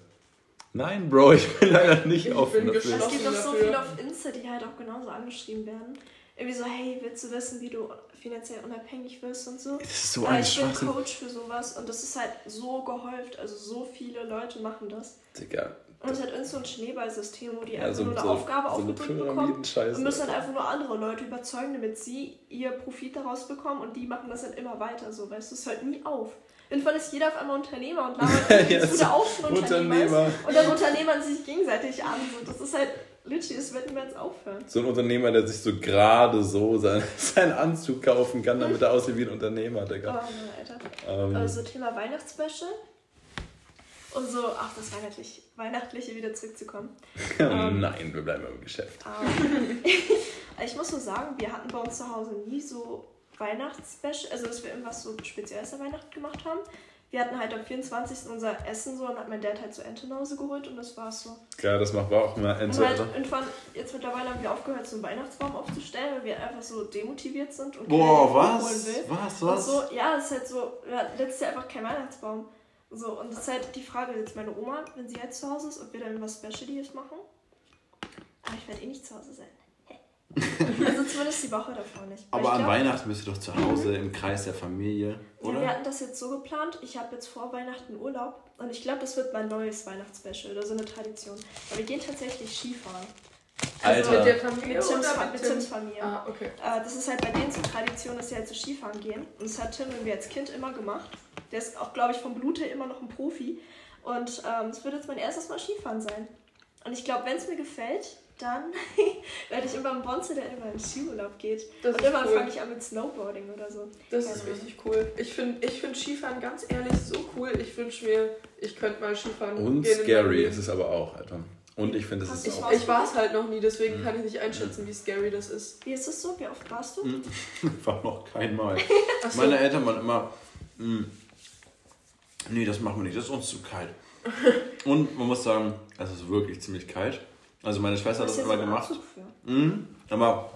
Nein, Bro, ich bin leider nicht Ich offen bin dafür. Es gibt doch so viele auf Insta, die halt auch genauso angeschrieben werden. Irgendwie so, hey, willst du wissen, wie du finanziell unabhängig wirst und so? Das ist so ein ich bin. Coach für sowas und das ist halt so gehäuft. Also so viele Leute machen das. Digga. Und es hat irgend so ein Schneeballsystem, wo die Ja, einfach so, nur eine so, Aufgabe so aufgedrückt bekommen und müssen dann einfach nur andere Leute überzeugen, damit sie ihr Profit daraus bekommen und die machen das dann immer weiter so, weißt du, es hört nie auf. Irgendwann ist jeder auf einmal Unternehmer und labert Ja, so der auch schon Unternehmer ist. Und dann Unternehmern sich gegenseitig an. So. Das ist halt literally, es wird niemals aufhören. So ein Unternehmer, der sich so gerade so sein, seinen Anzug kaufen kann, damit er aussieht wie ein Unternehmer, Oh, Digga. Mann, Alter. Ähm, Also Thema Weihnachtsspecial. Und so, ach, das Weihnachtliche, Weihnachtliche wieder zurückzukommen. ähm, Nein, wir bleiben im Geschäft. Ähm, ich muss nur sagen, wir hatten bei uns zu Hause nie so Weihnachtsspecial, also dass wir irgendwas so Spezielles an Weihnachten gemacht haben. Wir hatten halt am 24. unser Essen so und hat mein Dad halt so Ente nach Hause geholt und das war's so. Ja, das macht wir auch immer Und Ente, halt Alter. irgendwann, jetzt mittlerweile haben wir aufgehört, so einen Weihnachtsbaum aufzustellen, weil wir einfach so demotiviert sind und Boah, was? holen will. Was, Und was? so, ja, es ist halt so, wir hatten letztes Jahr einfach kein Weihnachtsbaum. So, und das ist halt die Frage jetzt meine Oma, wenn sie halt zu Hause ist, ob wir dann was Specialiges machen. Aber ich werde eh nicht zu Hause sein. also zumindest die Woche davor nicht. Aber ich an glaub, Weihnachten bist du doch zu Hause im Kreis der Familie, Ja, wir oder? hatten das jetzt so geplant. Ich habe jetzt vor Weihnachten Urlaub und ich glaube, das wird mein neues Weihnachtsspecial oder so eine Tradition. Aber wir gehen tatsächlich Skifahren. Alter. Mit der Familie Mit Tims, oder Fa- mit mit Tim? Tims Familie. Ah, okay. Äh, das ist halt bei denen so Tradition, dass sie halt so Skifahren gehen. Und das hat Tim irgendwie als Kind immer gemacht. Der ist auch, glaube ich, vom Blut her immer noch ein Profi. Und ähm, es wird jetzt mein erstes Mal Skifahren sein. Und ich glaube, wenn es mir gefällt, dann werde ich immer ein Bonze, der immer in den Skiurlaub geht. Das Und irgendwann cool. fange ich an mit Snowboarding oder so. Das Keine ist richtig cool. Ich finde ich find Skifahren ganz ehrlich so cool. Ich wünsche mir, ich könnte mal Skifahren Und scary ist es aber auch, Alter. Und ich finde, es Hast ist du auch... Ich war es halt noch nie, deswegen Mhm. kann ich nicht einschätzen, wie scary das ist. Wie ist es so? Wie oft warst du? Mhm. war noch kein Mal. So. Meine Eltern waren immer, "Mm, nee, das machen wir nicht, das ist uns zu kalt. Und man muss sagen, es ist wirklich ziemlich kalt. Also meine Schwester hat das immer gemacht. Mhm. Aber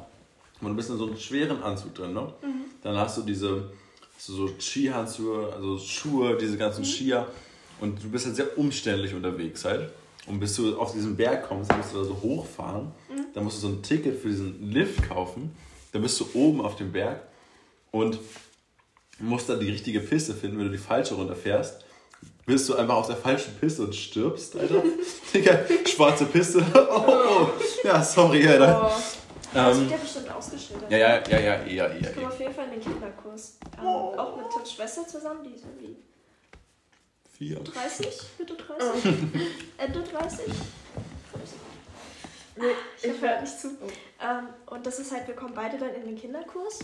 wenn du bist in so einem schweren Anzug drin, ne? Mhm. Dann hast du diese hast du so Skihandschuhe, also Schuhe, diese ganzen Mhm. Skier. Und du bist halt sehr umständlich unterwegs halt. Und bis du auf diesen Berg kommst, dann musst du da so hochfahren. Mhm. Dann musst du so ein Ticket für diesen Lift kaufen. Dann bist du oben auf dem Berg und musst dann die richtige Piste finden. Wenn du die falsche runterfährst, bist du einfach auf der falschen Piste und stirbst, Alter. Digga, schwarze Piste. Oh, oh. Ja, sorry, Alter. Oh, Das Ähm, wird ja bestimmt ausgeschildert. ja, ja, ja, ja, ja, ja. Ich komme auf jeden Fall in den Kinderkurs. Ähm, auch mit Tims Schwester zusammen, die ist irgendwie Vier. 30, Mitte 30, Ende 30. nee, Ich ich höre nicht zu. Oh. Ähm, und das ist halt, wir kommen beide dann in den Kinderkurs.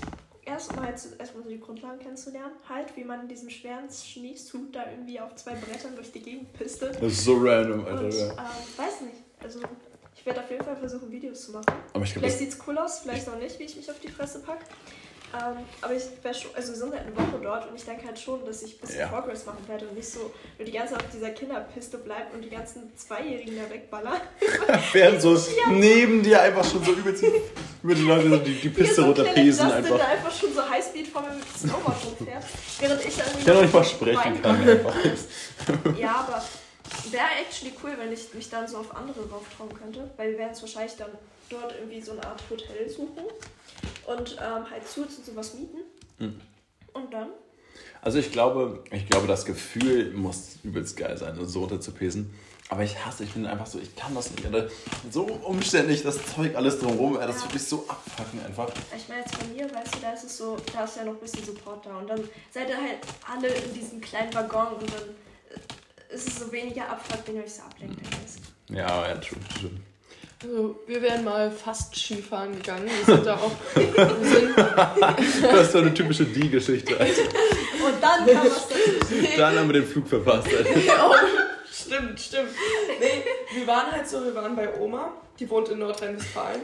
Erst halt zu, erstmal so die Grundlagen kennenzulernen. Halt, wie man in diesem schweren Schneesud da irgendwie auf zwei Brettern durch die Gegend pistet. Das ist so random, Und Alter. ähm, ja. weiß nicht. Also, ich werde auf jeden Fall versuchen, Videos zu machen. Aber ich glaube, Vielleicht sieht's cool aus, vielleicht auch nicht, wie ich mich auf die Fresse pack. Ähm, aber ich wär schon, also wir sind halt eine Woche dort und ich denke halt schon, dass ich ein bisschen Ja. Progress machen werde und nicht so nur die ganze Zeit auf dieser Kinderpiste bleiben und die ganzen Zweijährigen da wegballern. Während so neben dir einfach schon so übelst über die Leute so die, die Piste so ein runterpesen Justin, einfach. der einfach schon so Highspeed vor mir mit dem Snowboard rumfährt, während ich dann Der noch nicht mal sprechen kann einfach. Ja, aber wäre actually cool, wenn ich mich dann so auf andere rauftrauen könnte, weil wir werden es wahrscheinlich dann dort irgendwie so eine Art Hotel suchen und ähm, halt Suits und sowas mieten. Mhm. Und dann Also ich glaube, ich glaube, das Gefühl muss übelst geil sein, so runterzupesen. Aber ich hasse, ich bin einfach so, ich kann das nicht. Alter. So umständlich, das Zeug alles drumherum, das Ja. würde mich so abfacken einfach. Ich meine jetzt von mir, weißt du, da ist es so, da ist ja noch ein bisschen Support da. Und dann seid ihr halt alle in diesem kleinen Waggon und dann ist es so weniger Abfuck, wenn ihr euch so ablenkt. I guess. Ja, ja, true, true. Also, wir wären mal fast Skifahren gegangen. Wir sind da auch. Sind, Das ist so eine typische Die-Geschichte, Alter. Und dann kam was dazu. Dann haben wir den Flug verpasst, oh, stimmt, stimmt. Nee, wir waren halt so, wir waren bei Oma, die wohnt in Nordrhein-Westfalen.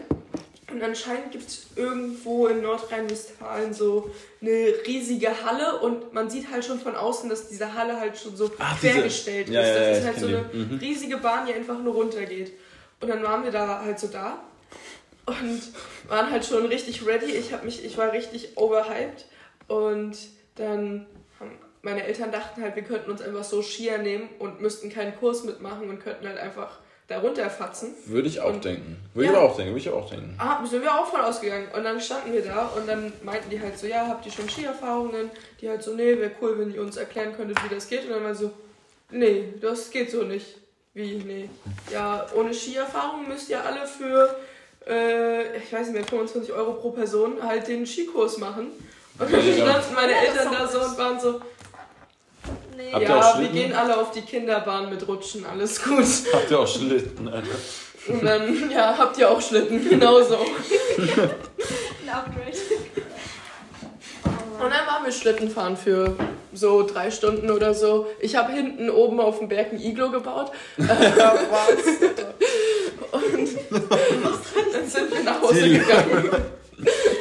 Und anscheinend gibt es irgendwo in Nordrhein-Westfalen so eine riesige Halle und man sieht halt schon von außen, dass diese Halle halt schon so Ach, diese- quergestellt Ja, ist. ja, Das ja, ist halt so eine die. Mhm. riesige Bahn, die einfach nur runtergeht. Und dann waren wir da halt so da und waren halt schon richtig ready. Ich, hab mich, ich war richtig overhyped und dann haben meine Eltern dachten halt, wir könnten uns einfach so Skier nehmen und müssten keinen Kurs mitmachen und könnten halt einfach da runterfatzen. Würde ich auch Und- denken. Würde Ja. ich auch denken, würde ich auch denken. Ah, sind wir auch von ausgegangen. Und dann standen wir da und dann meinten die halt so, ja, habt ihr schon Skierfahrungen? Die halt so, nee, wäre cool, wenn ihr uns erklären könntet, wie das geht. Und dann war so, nee, das geht so nicht. Wie, nee. Ja, ohne Skierfahrung müsst ihr alle für, äh, ich weiß nicht mehr, 25 Euro pro Person halt den Skikurs machen. Und dann Ja. standen meine Ja, Eltern da so und waren so, Nee. Habt ihr ja, auch wir Schlitten? gehen alle auf die Kinderbahn mit Rutschen, alles gut. Habt ihr auch Schlitten, Alter? Und dann, ja, habt ihr auch Schlitten, genauso. Und dann waren wir Schlitten fahren für so drei Stunden oder so. Ich habe hinten oben auf dem Berg ein Iglo gebaut. und dann sind wir nach Hause gegangen.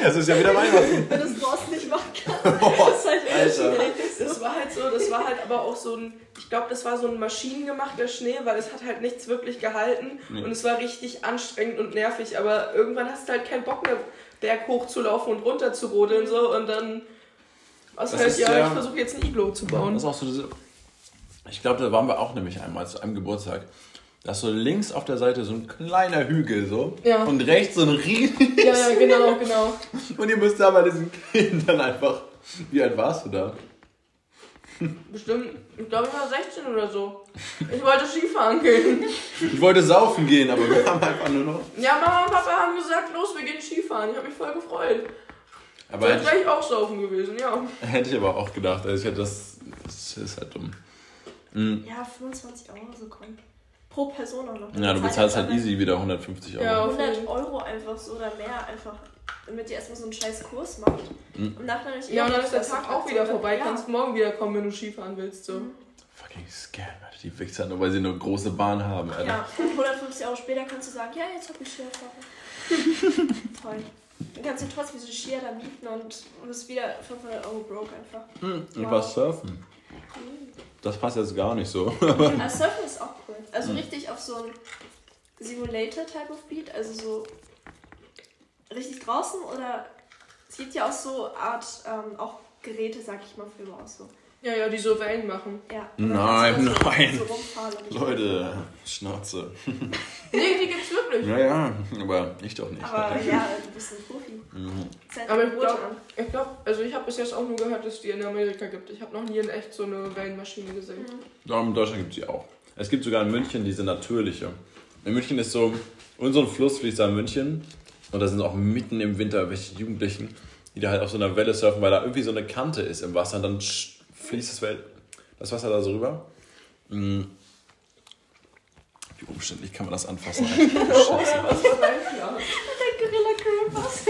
Es ist ja wieder Weihnachten. Wenn du es draußen nicht machen kannst, das ist halt. Alter. Das war halt so, das war halt aber auch so ein, ich glaube, das war so ein maschinengemachter Schnee, weil es hat halt nichts wirklich gehalten und es war richtig anstrengend und nervig. Aber irgendwann hast du halt keinen Bock mehr, Berg hochzulaufen und runter zu rodeln so und dann was Das ist ja, ja- ich versuche jetzt ein Iglo zu bauen. Das ist auch so diese. Ich glaube, da waren wir auch nämlich einmal zu einem Geburtstag. Da ist so links auf der Seite so ein kleiner Hügel so. Ja. Und rechts so ein riesen. Ja, ja, genau, genau. Und ihr müsst da bei diesen Kindern einfach. Wie alt warst du da? Bestimmt, ich glaube, ich war 16 oder so. Ich wollte Skifahren gehen. Ich wollte saufen gehen, aber wir haben einfach nur noch. Ja, Mama und Papa haben gesagt, los, wir gehen Skifahren. Ich habe mich voll gefreut. Aber hätte wäre ich auch saufen gewesen, ja. hätte ich aber auch gedacht. Also ich hätte das. Das ist halt dumm. Mhm. Ja, 25 Euro so kommt. Pro Person auch noch. Ja, du bezahlst halt easy wieder 150 Euro. Ja. 100 Euro einfach so oder mehr einfach, damit ihr erstmal so einen scheiß Kurs macht. Mhm. Und nachher nicht Ja, und dann ist der Tag auch wieder vorbei. Ja. Kannst morgen wieder kommen, wenn du Skifahren willst. So. Fucking Scam, Alter. Die Wichser, nur weil sie eine große Bahn haben, Alter. Ja, und 150 Euro später kannst du sagen, ja, jetzt hab ich Skierfahrung. Toll. Dann kannst du trotzdem diese Skier da mieten und bist wieder 500 Euro broke einfach. Hm, und was surfen. Das passt jetzt gar nicht so. Aber Surfen ist auch cool. Also richtig auf so ein Simulator-Type of Beat, also so richtig draußen oder es gibt ja auch so Art, ähm, auch Geräte, sag ich mal, für auch so. Ja, ja, die so Wellen machen. Ja. Nein, da so, nein. So Leute, Schnauze. Nee, die gibt's wirklich. Ja, ja, aber ich doch nicht. Aber ja, du bist ein Profi. Mhm. Aber ich glaube, ich glaub, also ich habe bis jetzt auch nur gehört, dass es die in Amerika gibt. Ich habe noch nie in echt so eine Wellenmaschine gesehen. Ja, in Deutschland gibt es die auch. Es gibt sogar in München diese natürliche. In München ist so, unser Fluss fließt da in München. Und da sind auch mitten im Winter welche Jugendlichen, die da halt auf so einer Welle surfen, weil da irgendwie so eine Kante ist im Wasser. Und dann fließt das, Wel das Wasser da so rüber. Mhm. Wie umständlich kann man das anfassen? Creepers.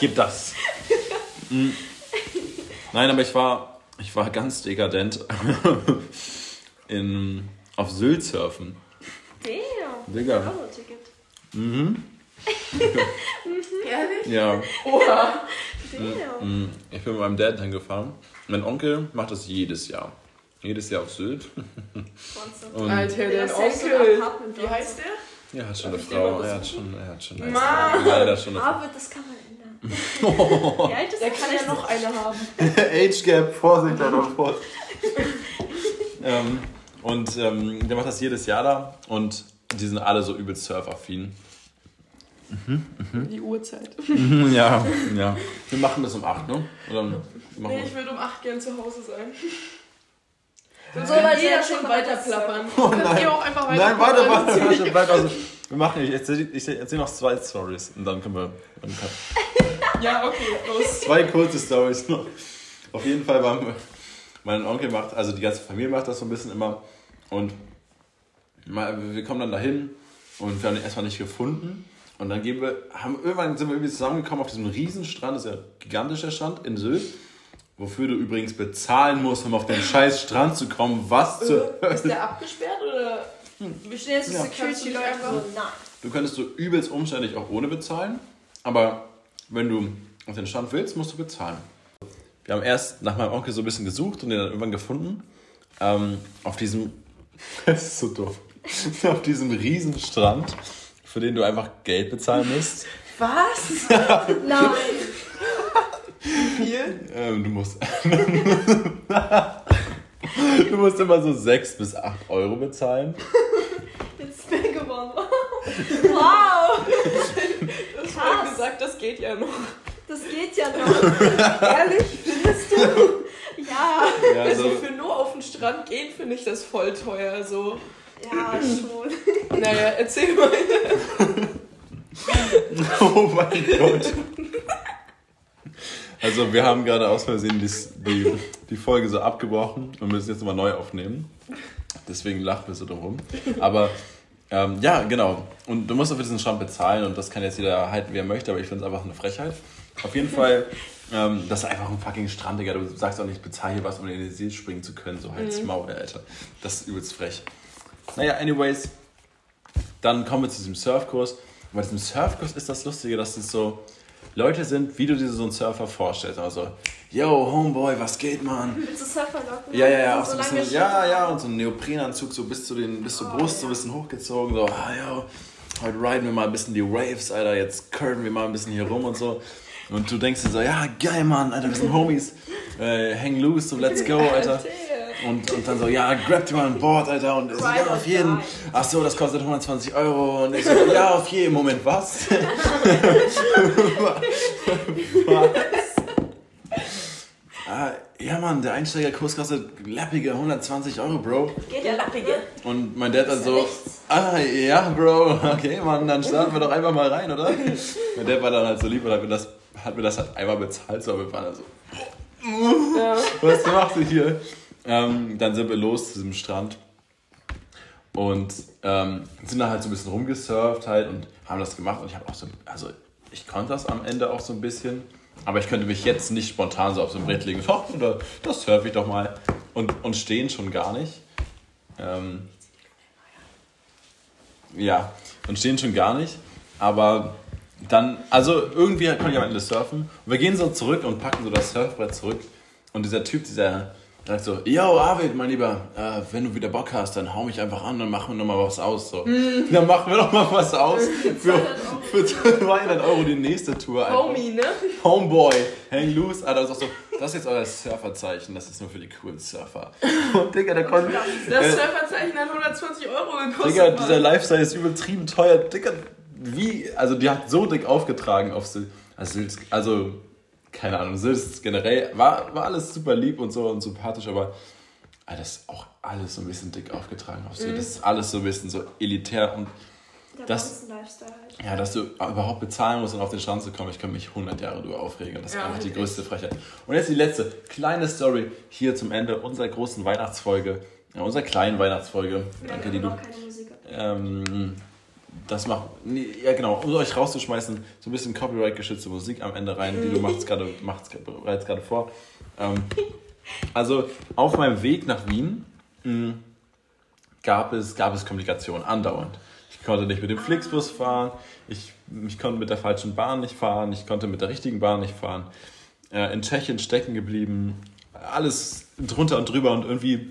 Gib das. Mm. Nein, aber ich war, ich war ganz dekadent in, auf Sylt surfen. Damn. Digga. Euro-Ticket. Mhm. Ehrlich? Ja. Oha. Damn. Mm. Ich bin mit meinem Dad hingefahren. Mein Onkel macht das jedes Jahr. Jedes Jahr auf Sylt. Und Alter, Der dein Onkel. Wie heißt der? er hat schon Darf eine Frau. Er hat schon, er hat schon Mann. leider schon eine Frau. Aber das kann man ändern. Wie alt ist Der kann ja noch eine haben. Age Gap, Vorsicht, Alter, Vorsicht. ähm, und ähm, der macht das jedes Jahr da und die sind alle so übelst surfaffin. Mhm, Die Uhrzeit. Mhm, ja, ja. Wir machen das um 8, ne? Oder nee, ich würde um 8 gern zu Hause sein. So, So, weil jeder schon weiter plappern. Oh Könnt nein. ihr auch einfach weiter Nein, weiter, weiter, also. Wir machen, ich erzähle ich erzähl noch zwei Stories und dann können wir. Dann kann, Ja, okay, los. zwei kurze Stories noch. Auf jeden Fall waren wir, mein Onkel macht, also die ganze Familie macht das so ein bisschen immer und mal, wir kommen dann dahin und wir haben den erstmal nicht gefunden und dann gehen wir, haben irgendwann sind wir irgendwie zusammengekommen auf diesem Riesenstrand, das ist ja ein gigantischer Strand in Sylt, wofür du übrigens bezahlen musst, um auf den scheiß Strand zu kommen. Was zur Äh, Ist der abgesperrt oder? Stehen jetzt Ja. Security-Leute du nein. Du könntest so übelst umständlich auch ohne bezahlen, aber wenn du auf den Stand willst, musst du bezahlen. Wir haben erst nach meinem Onkel so ein bisschen gesucht und den dann irgendwann gefunden. Ähm, auf diesem, das ist so doof, auf diesem Riesenstrand, für den du einfach Geld bezahlen musst. Was? Nein. Viel? Ähm, du musst. du musst immer so 6 bis 8 Euro bezahlen. Jetzt ist mir gewonnen. Wow. Das Krass. gesagt, das geht ja noch. Das geht ja noch. Ehrlich? Findest du? Ja. Ja, Also so, für nur auf den Strand gehen finde ich das voll teuer. So. Ja, schon. Naja, erzähl mal. oh mein Gott. Also wir haben gerade aus Versehen die, die, die Folge so abgebrochen und müssen jetzt nochmal neu aufnehmen. Deswegen lachen wir so drum rum. Aber ähm, ja, genau. Und du musst auf diesen Strand bezahlen und das kann jetzt jeder halten, wie er möchte, aber ich finde es einfach eine Frechheit. Auf jeden Fall, ähm, das ist einfach ein fucking Strand, Digga. Du sagst auch nicht, bezahl hier was, um in den See springen zu können. So halt's Maul, Alter. Das ist übelst frech. Naja, anyways, dann kommen wir zu diesem Surfkurs. Und bei diesem Surfkurs ist das Lustige, dass es so Leute sind, wie du dir so einen Surfer vorstellst. Also, yo, Homeboy, was geht, Mann? Willst du Surfer locken? Ja, ja, ja, auch So ein bisschen, ja, ja, und so ein Neoprenanzug so bis zu den, bis zur Brust, so ein bisschen hochgezogen, so, ah, yo, heute riden wir mal ein bisschen die Waves, Alter, jetzt curven wir mal ein bisschen hier rum und so. Und du denkst dir so, ja, geil, Mann, Alter, wir sind Homies, äh, hang loose, so let's go, Alter. Und, und dann so, ja, grab dir mal ein Board, Alter. Und so, ja, auf jeden. Ach so, das kostet 120 Euro. Und ich so, ja, auf jeden. Moment, was? was? Ah, ja, Mann, der Einsteigerkurs kostet läppige 120 Euro, Bro. Geht ja lappige. Und mein Dad dann so, ah, ja, Bro, okay, Mann, dann starten wir doch einfach mal rein, oder? mein Dad war dann halt so lieb und hat mir das, hat mir das halt einmal bezahlt, so, aber wir waren dann so, Ja. was machst du hier? Ähm, dann sind wir los zu diesem Strand und ähm, sind da halt so ein bisschen rumgesurft halt und haben das gemacht und ich habe auch so, also ich konnte das am Ende auch so ein bisschen, aber ich könnte mich jetzt nicht spontan so auf so ein Brett legen, so, oder das surfe ich doch mal und, und stehen schon gar nicht. Ähm, ja, und stehen schon gar nicht, aber dann, also irgendwie konnte ich am Ende surfen und wir gehen so zurück und packen so das Surfbrett zurück und dieser Typ, dieser sagt so, yo Arvid, mein Lieber, äh, wenn du wieder Bock hast, dann hau mich einfach an, dann machen wir nochmal was aus. So. Dann machen wir doch mal was aus für, für 200 Euro die nächste Tour. Einfach. Homie, ne? Homeboy, hang loose. Alter, das ist, auch so, das ist jetzt euer Surferzeichen, das ist nur für die coolen Surfer. Und Digga, der konnte... Das äh, Surferzeichen hat 120 Euro gekostet. Digga, dieser Lifestyle ist übertrieben teuer. Digga, wie, also die hat so dick aufgetragen auf Sylt. Also, also keine Ahnung, Sylt ist generell, war, war alles super lieb und so und sympathisch, aber Alter, das ist auch alles so ein bisschen dick aufgetragen auf Sylt. Das ist alles so ein bisschen so elitär und Der Das- Lifestyle halt. ja, dass du überhaupt bezahlen musst, um auf den Strand zu kommen, ich kann mich 100 Jahre darüber aufregen. Das ist Ja, einfach die größte Frechheit. Und jetzt die letzte kleine Story hier zum Ende unserer großen Weihnachtsfolge, ja, unserer kleinen Weihnachtsfolge. Wir Danke, die du keine Musik. ähm, das macht, ja genau, um euch rauszuschmeißen, so ein bisschen Copyright-geschützte Musik am Ende rein, die du machst gerade, machst bereits gerade vor. Ähm, also auf meinem Weg nach Wien mh, gab es, gab es Komplikationen, andauernd. Ich konnte nicht mit dem Flixbus fahren, ich, ich konnte mit der falschen Bahn nicht fahren, ich konnte mit der richtigen Bahn nicht fahren. Äh, in Tschechien stecken geblieben, alles drunter und drüber und irgendwie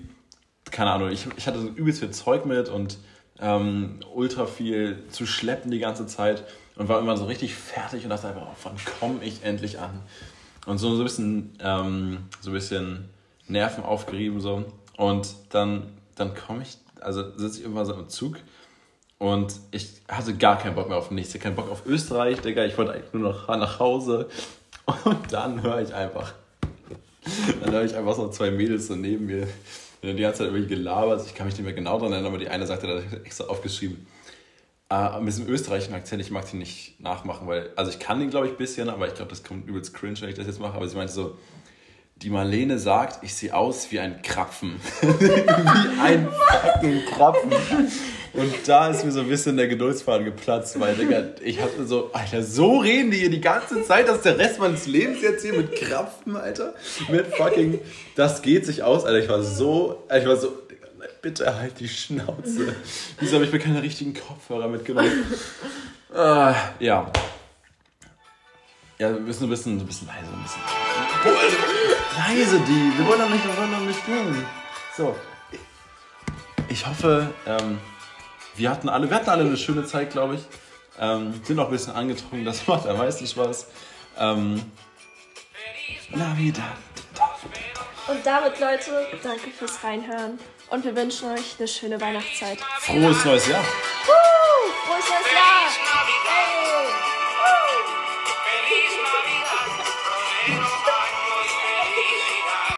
keine Ahnung, ich, ich hatte so übelst viel Zeug mit und ähm, ultra viel zu schleppen die ganze Zeit und war immer so richtig fertig und dachte einfach, oh, wann komme ich endlich an? Und so, so ein bisschen, ähm, so ein bisschen Nerven aufgerieben so. Und dann, dann komme ich, also sitze ich irgendwann so im Zug Und ich hatte gar keinen Bock mehr auf nichts. Ich keinen Bock auf Österreich, Digga. Ich wollte eigentlich nur noch nach Hause. Und dann höre ich einfach. Dann höre ich einfach so zwei Mädels so neben mir. Die ganze Zeit irgendwie gelabert. Ich kann mich nicht mehr genau dran erinnern, aber die eine sagte, da habe ich extra aufgeschrieben. Äh, mit diesem österreichischen Akzent, ich mag den nicht nachmachen, weil, also ich kann den, glaube ich, ein bisschen, aber ich glaube, das kommt übelst cringe, wenn ich das jetzt mache. Aber sie meinte so, die Marlene sagt, ich sehe aus wie ein Krapfen. wie ein fucking Krapfen. Und da ist mir so ein bisschen der Geduldsfaden geplatzt, weil, Digga, ich hatte so, Alter, so reden die hier die ganze Zeit, dass der Rest meines Lebens jetzt hier mit Krapfen, Alter, mit fucking, das geht sich aus, Alter. Ich war so, ich war so, Digga, bitte halt die Schnauze. Wieso habe ich mir keine richtigen Kopfhörer mitgenommen? äh, ja. Ja, wir müssen ein bisschen, ein bisschen leise, ein bisschen. Leise, die. Wir wollen doch nicht, wir wollen doch nicht gehen. So. Ich hoffe, ähm, wir hatten alle, wir hatten alle eine schöne Zeit, glaube ich. Ähm, sind auch ein bisschen angetrunken, das macht am meisten Spaß. Ähm, la vida. Und damit, Leute, danke fürs Reinhören. Und wir wünschen euch eine schöne Weihnachtszeit. Frohes neues Jahr. Woo! Frohes neues Jahr!